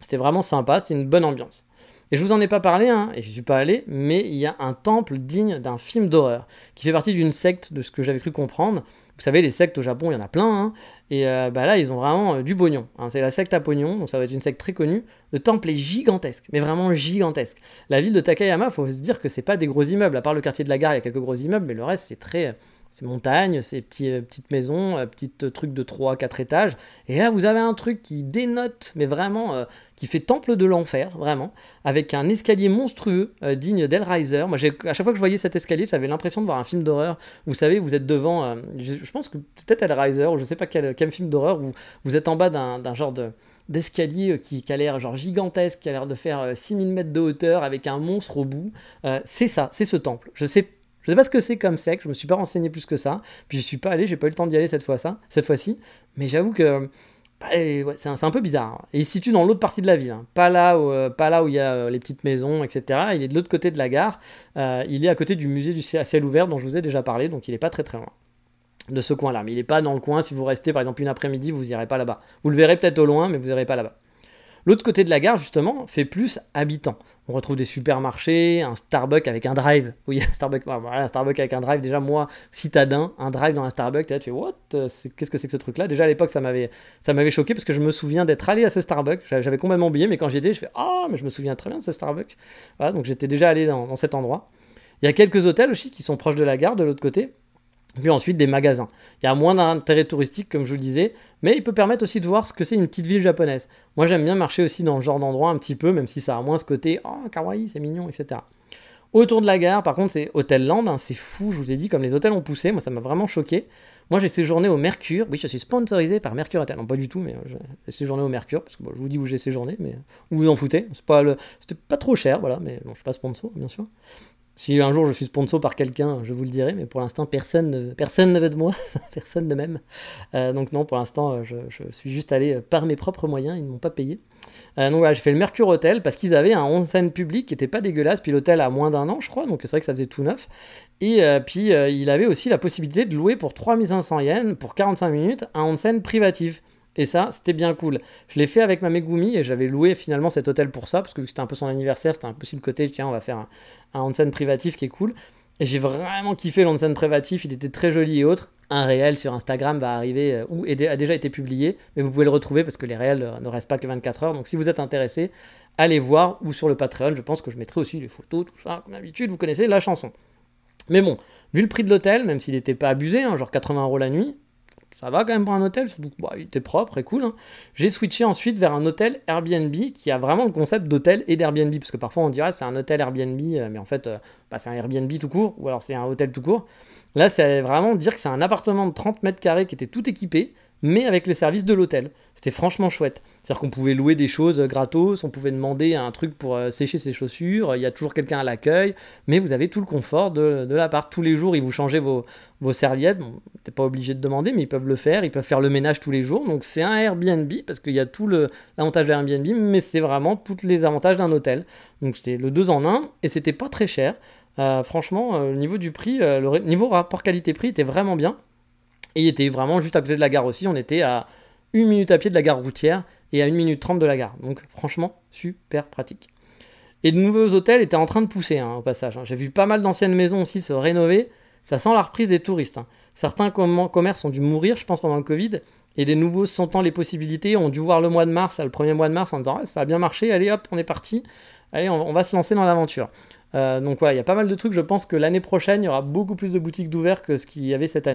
C'était vraiment sympa, c'était une bonne ambiance. Et je vous en ai pas parlé, hein, et je suis pas allé, mais il y a un temple digne d'un film d'horreur, qui fait partie d'une secte de ce que j'avais cru comprendre. Vous savez, les sectes au Japon, il y en a plein, hein, et euh, bah là, ils ont vraiment euh, du pognon. Hein. c'est la secte à pognon, donc ça va être une secte très connue. Le temple est gigantesque, mais vraiment gigantesque. La ville de Takayama, faut se dire que c'est pas des gros immeubles, à part le quartier de la gare, il y a quelques gros immeubles, mais le reste, c'est très ces montagnes, ces petits, euh, petites maisons, euh, petits trucs de 3-4 étages. Et là, vous avez un truc qui dénote, mais vraiment, euh, qui fait temple de l'enfer, vraiment, avec un escalier monstrueux, digne d'Hellraiser. Moi, à chaque fois que je voyais cet escalier, j'avais l'impression de voir un film d'horreur. Vous savez, vous êtes devant, je, pense que peut-être Hellraiser, ou je sais pas quel, film d'horreur, où vous êtes en bas d'un genre de d'escalier qui, qui, a l'air genre gigantesque, qui a l'air de faire 6000 mètres de hauteur avec un monstre au bout. c'est ça, c'est ce temple. Je sais je sais pas ce que c'est comme secte, je me suis pas renseigné plus que ça. Puis je suis pas allé, j'ai pas eu le temps d'y aller cette fois-ci. Mais j'avoue que bah, c'est un, peu bizarre. Et il se situe dans l'autre partie de la ville, hein. pas là où euh, pas là où il y a euh, les petites maisons, etc. Il est de l'autre côté de la gare. Euh, il est à côté du musée du ciel ouvert dont je vous ai déjà parlé, donc il est pas très très loin de ce coin-là. Mais il est pas dans le coin. Si vous restez par exemple une après-midi, vous irez pas là-bas. Vous le verrez peut-être au loin, mais vous irez pas là-bas. L'autre côté de la gare, justement, fait plus habitant. On retrouve des supermarchés, un Starbucks avec un drive. Oui, un Starbucks, un Starbucks avec un drive. Déjà, moi, citadin, un drive dans un Starbucks, tu fais what? Qu'est-ce que c'est que ce truc-là? Déjà à l'époque, ça m'avait, choqué parce que je me souviens d'être allé à ce Starbucks. J'avais complètement oublié, mais quand j'y étais, je fais ah, mais je me souviens très bien de ce Starbucks. Voilà, donc j'étais déjà allé dans cet endroit. Il y a quelques hôtels aussi qui sont proches de la gare de l'autre côté. Puis ensuite des magasins. Il y a moins d'intérêt touristique, comme je vous le disais, mais il peut permettre aussi de voir ce que c'est une petite ville japonaise. Moi j'aime bien marcher aussi dans ce genre d'endroit un petit peu, même si ça a moins ce côté oh kawaii, c'est mignon, etc. Autour de la gare, par contre, c'est Hôtel Land, hein, c'est fou, je vous ai dit, comme les hôtels ont poussé, moi ça m'a vraiment choqué. Moi j'ai séjourné au Mercure, oui, je suis sponsorisé par Mercure Hotel, non pas du tout, mais euh, j'ai séjourné au Mercure, parce que je vous dis où j'ai séjourné, mais vous vous en foutez, c'est pas le... c'était pas trop cher, voilà, mais bon, je suis pas sponsor, bien sûr. Si un jour je suis sponsor par quelqu'un, je vous le dirai, mais pour l'instant, personne ne, personne ne veut de moi, personne de même. Euh, donc non, pour l'instant, euh, je, suis juste allé euh, par mes propres moyens, ils ne m'ont pas payé. donc voilà, j'ai fait le Mercure Hotel parce qu'ils avaient un onsen public qui était pas dégueulasse, puis l'hôtel a moins d'un an, je crois, donc c'est vrai que ça faisait tout neuf. Et puis il avait aussi la possibilité de louer pour 3500 yens, pour 45 minutes, un onsen privatif. Et ça, c'était bien cool. Je l'ai fait avec ma Megumi et j'avais loué finalement cet hôtel pour ça, parce que c'était un peu son anniversaire, c'était un peu sur le côté, tiens, on va faire un, un onsen privatif qui est cool. Et j'ai vraiment kiffé l'onsen privatif, il était très joli et autre. Un réel sur Instagram va arriver, euh, ou a déjà été publié, mais vous pouvez le retrouver parce que les réels euh, ne restent pas que 24 heures. Donc si vous êtes intéressé, allez voir, ou sur le Patreon, je pense que je mettrai aussi les photos, tout ça, comme d'habitude, vous connaissez la chanson. Mais bon, vu le prix de l'hôtel, même s'il n'était pas abusé, hein, genre 80 euros la nuit, ça va quand même pour un hôtel, surtout bah, il était propre et cool. Hein. J'ai switché ensuite vers un hôtel Airbnb qui a vraiment le concept d'hôtel et d'Airbnb, parce que parfois on dirait c'est un hôtel Airbnb, euh, mais en fait euh, bah, c'est un Airbnb tout court, ou alors c'est un hôtel tout court. Là, c'est vraiment dire que c'est un appartement de 30 mètres carrés qui était tout équipé, mais avec les services de l'hôtel. C'était franchement chouette. C'est-à-dire qu'on pouvait louer des choses gratos, on pouvait demander un truc pour euh, sécher ses chaussures, il y a toujours quelqu'un à l'accueil, mais vous avez tout le confort de, l'appart. Tous les jours, ils vous changez vos, serviettes. Bon, n'êtes pas obligé de demander, mais ils peuvent le faire. Ils peuvent faire le ménage tous les jours. Donc c'est un Airbnb, parce qu'il y a tout l'avantage d'un Airbnb, mais c'est vraiment tous les avantages d'un hôtel. Donc c'est le 2 en 1, et c'était pas très cher. Euh, franchement, euh, au niveau du prix, le niveau rapport qualité-prix était vraiment bien. Et il était vraiment juste à côté de la gare aussi. On était à une minute à pied de la gare routière et à une minute trente de la gare. Donc franchement, super pratique. Et de nouveaux hôtels étaient en train de pousser hein, au passage. Hein. J'ai vu pas mal d'anciennes maisons aussi se rénover. Ça sent la reprise des touristes. Hein. Certains commerces ont dû mourir, je pense, pendant le Covid. Et des nouveaux, sentant les possibilités, ont dû voir le mois de mars, le premier mois de mars, en disant ça a bien marché, allez hop, on est parti. Allez, on, va se lancer dans l'aventure. Euh, donc voilà, il y a pas mal de trucs. Je pense que l'année prochaine, il y aura beaucoup plus de boutiques d'ouverts que ce qu'il y avait cette année.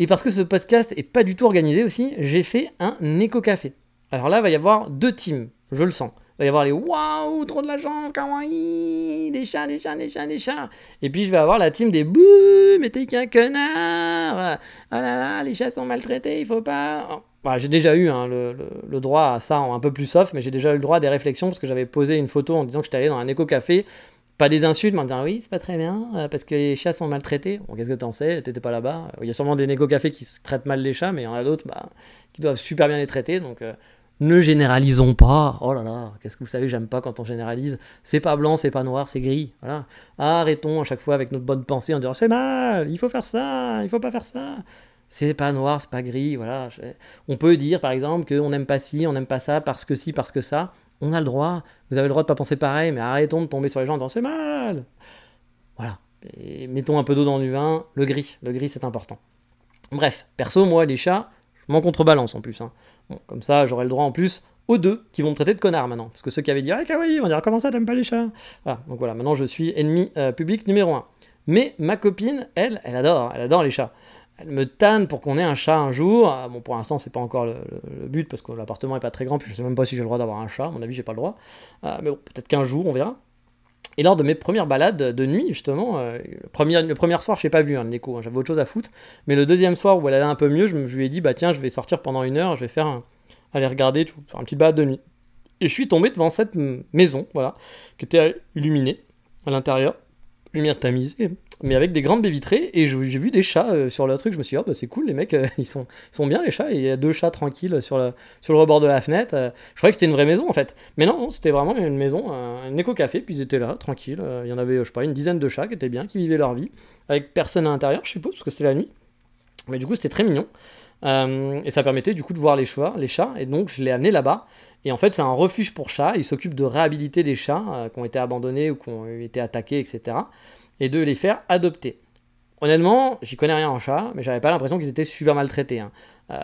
Et parce que ce podcast est pas du tout organisé aussi, j'ai fait un éco-café. Alors là, il va y avoir deux teams, je le sens. Il va y avoir les waouh, trop de la chance, kawaii, des chats, des chats, des chats, des chats. Et puis je vais avoir la team des bouh, mais t'es qu'un connard. Oh là là, les chats sont maltraités, il faut pas. Bah, j'ai déjà eu hein, le, droit à ça un peu plus soft, mais j'ai déjà eu le droit à des réflexions parce que j'avais posé une photo en disant que j'étais allé dans un éco-café pas des insultes, mais en disant oui, c'est pas très bien, euh, parce que les chats sont maltraités. Bon, qu'est-ce que t'en sais? T'étais pas là-bas. Il y a sûrement des négo-cafés qui traitent mal les chats, mais il y en a d'autres bah, qui doivent super bien les traiter. Donc euh, ne généralisons pas. Oh là là, qu'est-ce que vous savez, j'aime pas quand on généralise. C'est pas blanc, c'est pas noir, c'est gris. Voilà. Arrêtons à chaque fois avec notre bonne pensée en disant c'est mal, il faut faire ça, il faut pas faire ça. C'est pas noir, c'est pas gris, voilà. On peut dire par exemple qu'on n'aime pas ci, on n'aime pas ça, parce que ci, parce que ça on a le droit, vous avez le droit de pas penser pareil, mais arrêtons de tomber sur les gens en disant c'est mal. Voilà. Et mettons un peu d'eau dans du vin, le gris, le gris c'est important. Bref, perso, moi, les chats, je m'en contrebalance en plus. Hein. comme ça, j'aurai le droit en plus aux deux qui vont me traiter de connard maintenant. Parce que ceux qui avaient dit Ah, kawaii, on dire Comment ça, t'aimes pas les chats? Voilà, donc voilà, maintenant je suis ennemi euh, public numéro un. Mais ma copine, elle, elle adore, elle adore les chats elle me tanne pour qu'on ait un chat un jour. Ah, bon, pour l'instant, c'est pas encore le, but parce que l'appartement est pas très grand, puis je sais même pas si j'ai le droit d'avoir un chat. À mon avis, j'ai pas le droit. Ah, mais bon, peut-être qu'un jour, on verra. Et lors de mes premières balades de nuit, justement, euh, première, le premier soir, je n'ai pas vu un hein, écho, hein, j'avais autre chose à foutre. Mais le deuxième soir où elle allait un peu mieux, je, lui ai dit, bah tiens, je vais sortir pendant une heure, je vais faire aller regarder, faire un petit balade de nuit. Et je suis tombé devant cette maison, voilà, qui était illuminée à l'intérieur, lumière tamisée, mais avec des grandes baies vitrées. Et j'ai vu des chats euh, sur le truc. Je me suis dit, oh, bah, c'est cool, les mecs, euh, ils, sont, bien, les chats. Et il y a deux chats tranquilles sur le, rebord de la fenêtre. Euh, je croyais que c'était une vraie maison, en fait. Mais non, non c'était vraiment une maison, un, éco-café. Puis ils étaient là, tranquilles. Il y en avait, je sais pas, une dizaine de chats qui étaient bien, qui vivaient leur vie, avec personne à l'intérieur, je suppose, parce que c'était la nuit. Mais du coup, c'était très mignon. Et ça permettait du coup de voir les chats, les chats. Et donc, je l'ai amené là-bas. Et en fait, c'est un refuge pour chats. Ils s'occupent de réhabiliter des chats qui ont été abandonnés ou qui ont été attaqués, etc. Et de les faire adopter. Honnêtement, j'y connais rien en chat, mais j'avais pas l'impression qu'ils étaient super maltraités. Hein. Euh,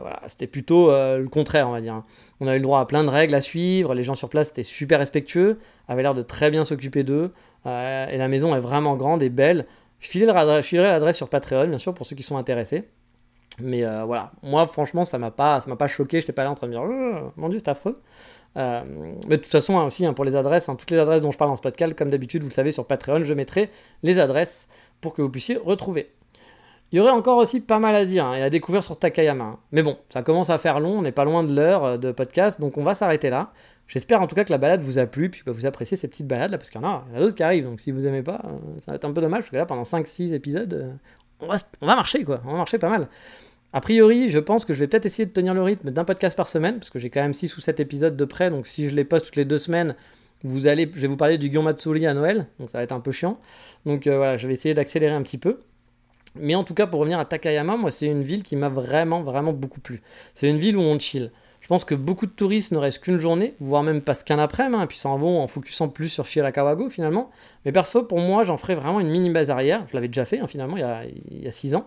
voilà, c'était plutôt euh, le contraire, on va dire. Hein. On avait le droit à plein de règles à suivre, les gens sur place étaient super respectueux, avaient l'air de très bien s'occuper d'eux, euh, et la maison est vraiment grande et belle. Je filerai l'adresse sur Patreon, bien sûr, pour ceux qui sont intéressés. Mais voilà, moi franchement, ça m'a pas, ça m'a pas choqué. J'étais pas là en train de dire, oh, mon dieu, c'est affreux. mais de toute façon, hein, aussi pour les adresses, toutes les adresses dont je parle dans ce podcast, comme d'habitude, vous le savez, sur Patreon, je mettrai les adresses pour que vous puissiez retrouver. Il y aurait encore aussi pas mal à dire hein, et à découvrir sur Takayama. Hein. Mais bon, ça commence à faire long, on n'est pas loin de l'heure euh, de podcast, donc on va s'arrêter là. J'espère en tout cas que la balade vous a plu, puis vous appréciez ces petites balades là, parce qu'il y en a, d'autres qui arrivent, donc si vous aimez pas, euh, ça va être un peu dommage, parce que là pendant 5-6 épisodes, euh, on va, on va marcher quoi, on va marcher pas mal. A priori, je pense que je vais peut-être essayer de tenir le rythme d'un podcast par semaine, parce que j'ai quand même 6 ou 7 épisodes de près, donc si je les poste toutes les deux semaines, vous allez, je vais vous parler du Guillaume Matsuri à Noël, donc ça va être un peu chiant. Donc euh, voilà, je vais essayer d'accélérer un petit peu. Mais en tout cas, pour revenir à Takayama, moi, c'est une ville qui m'a vraiment, vraiment beaucoup plu. C'est une ville où on chill. Je pense que beaucoup de touristes ne restent qu'une journée, voire même pas qu'un après-midi, hein, puis s'en vont en focusant plus sur Shirakawago finalement. Mais perso, pour moi, j'en ferai vraiment une mini base arrière. Je l'avais déjà fait hein, finalement il y, a, 6 ans.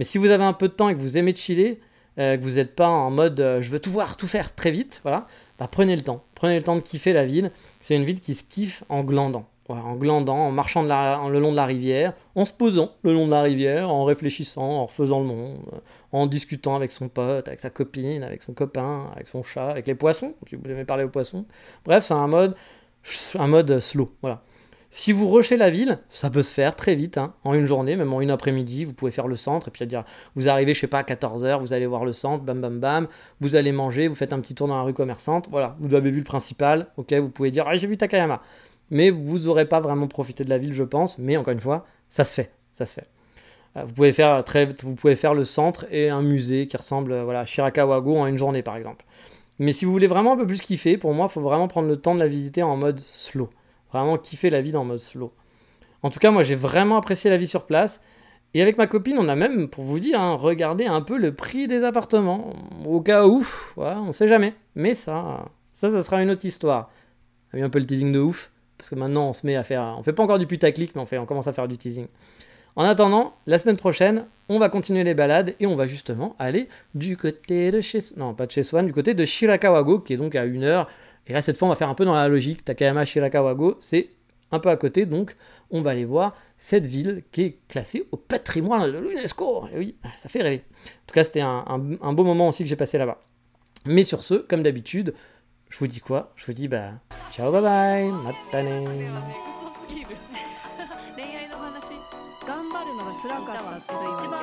Mais si vous avez un peu de temps et que vous aimez chiller, euh, que vous n'êtes pas en mode euh, je veux tout voir, tout faire très vite, voilà, bah, prenez le temps. Prenez le temps de kiffer la ville. C'est une ville qui se kiffe en glandant. en glandant, en marchant le long de la rivière, en se posant le long de la rivière, en réfléchissant, en refaisant le monde, euh, en discutant avec son pote, avec sa copine, avec son copain, avec son chat, avec les poissons, si vous aimez parler aux poissons. Bref, c'est un mode, un mode slow. Voilà. Si vous rushez la ville, ça peut se faire très vite, hein, en une journée, même en une après-midi, vous pouvez faire le centre, et puis dire, vous arrivez, je sais pas, à 14h, vous allez voir le centre, bam bam bam, vous allez manger, vous faites un petit tour dans la rue commerçante, voilà, vous avez vu le principal, ok, vous pouvez dire, ah, j'ai vu Takayama. Mais vous n'aurez pas vraiment profité de la ville, je pense, mais encore une fois, ça se fait, ça se fait. Euh, vous pouvez faire, très, vous pouvez faire le centre et un musée qui ressemble voilà, à Shirakawago en une journée, par exemple. Mais si vous voulez vraiment un peu plus kiffer, pour moi, il faut vraiment prendre le temps de la visiter en mode slow. Vraiment kiffer la vie dans mode slow. En tout cas, moi j'ai vraiment apprécié la vie sur place. Et avec ma copine, on a même, pour vous dire, hein, regardé un peu le prix des appartements. Au cas où, voilà, on sait jamais. Mais ça, ça, ça sera une autre histoire. On a eu un peu le teasing de ouf. Parce que maintenant, on se met à faire. On fait pas encore du putaclic, mais on, fait, on commence à faire du teasing. En attendant, la semaine prochaine, on va continuer les balades et on va justement aller du côté de chez. Non, pas de chez Swan, du côté de Shirakawago, qui est donc à une heure et là, cette fois, on va faire un peu dans la logique. Takayama Shirakawago, c'est un peu à côté, donc on va aller voir cette ville qui est classée au patrimoine de l'UNESCO. Et oui, ça fait rêver. En tout cas, c'était un, beau moment aussi que j'ai passé là-bas. Mais sur ce, comme d'habitude, je vous dis quoi? Je vous dis bah ciao bye bye, matane.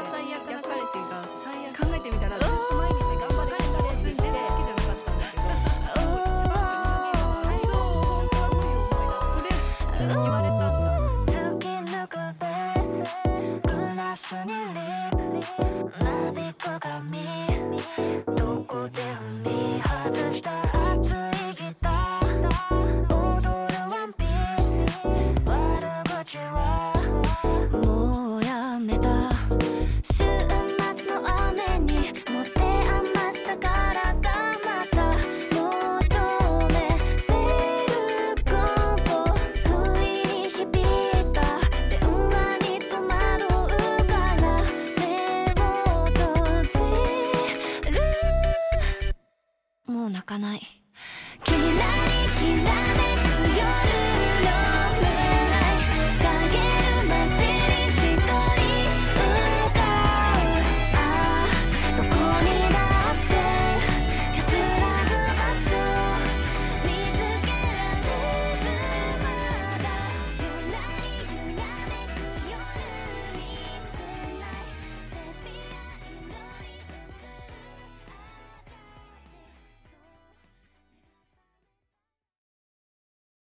どこで踏見外したない。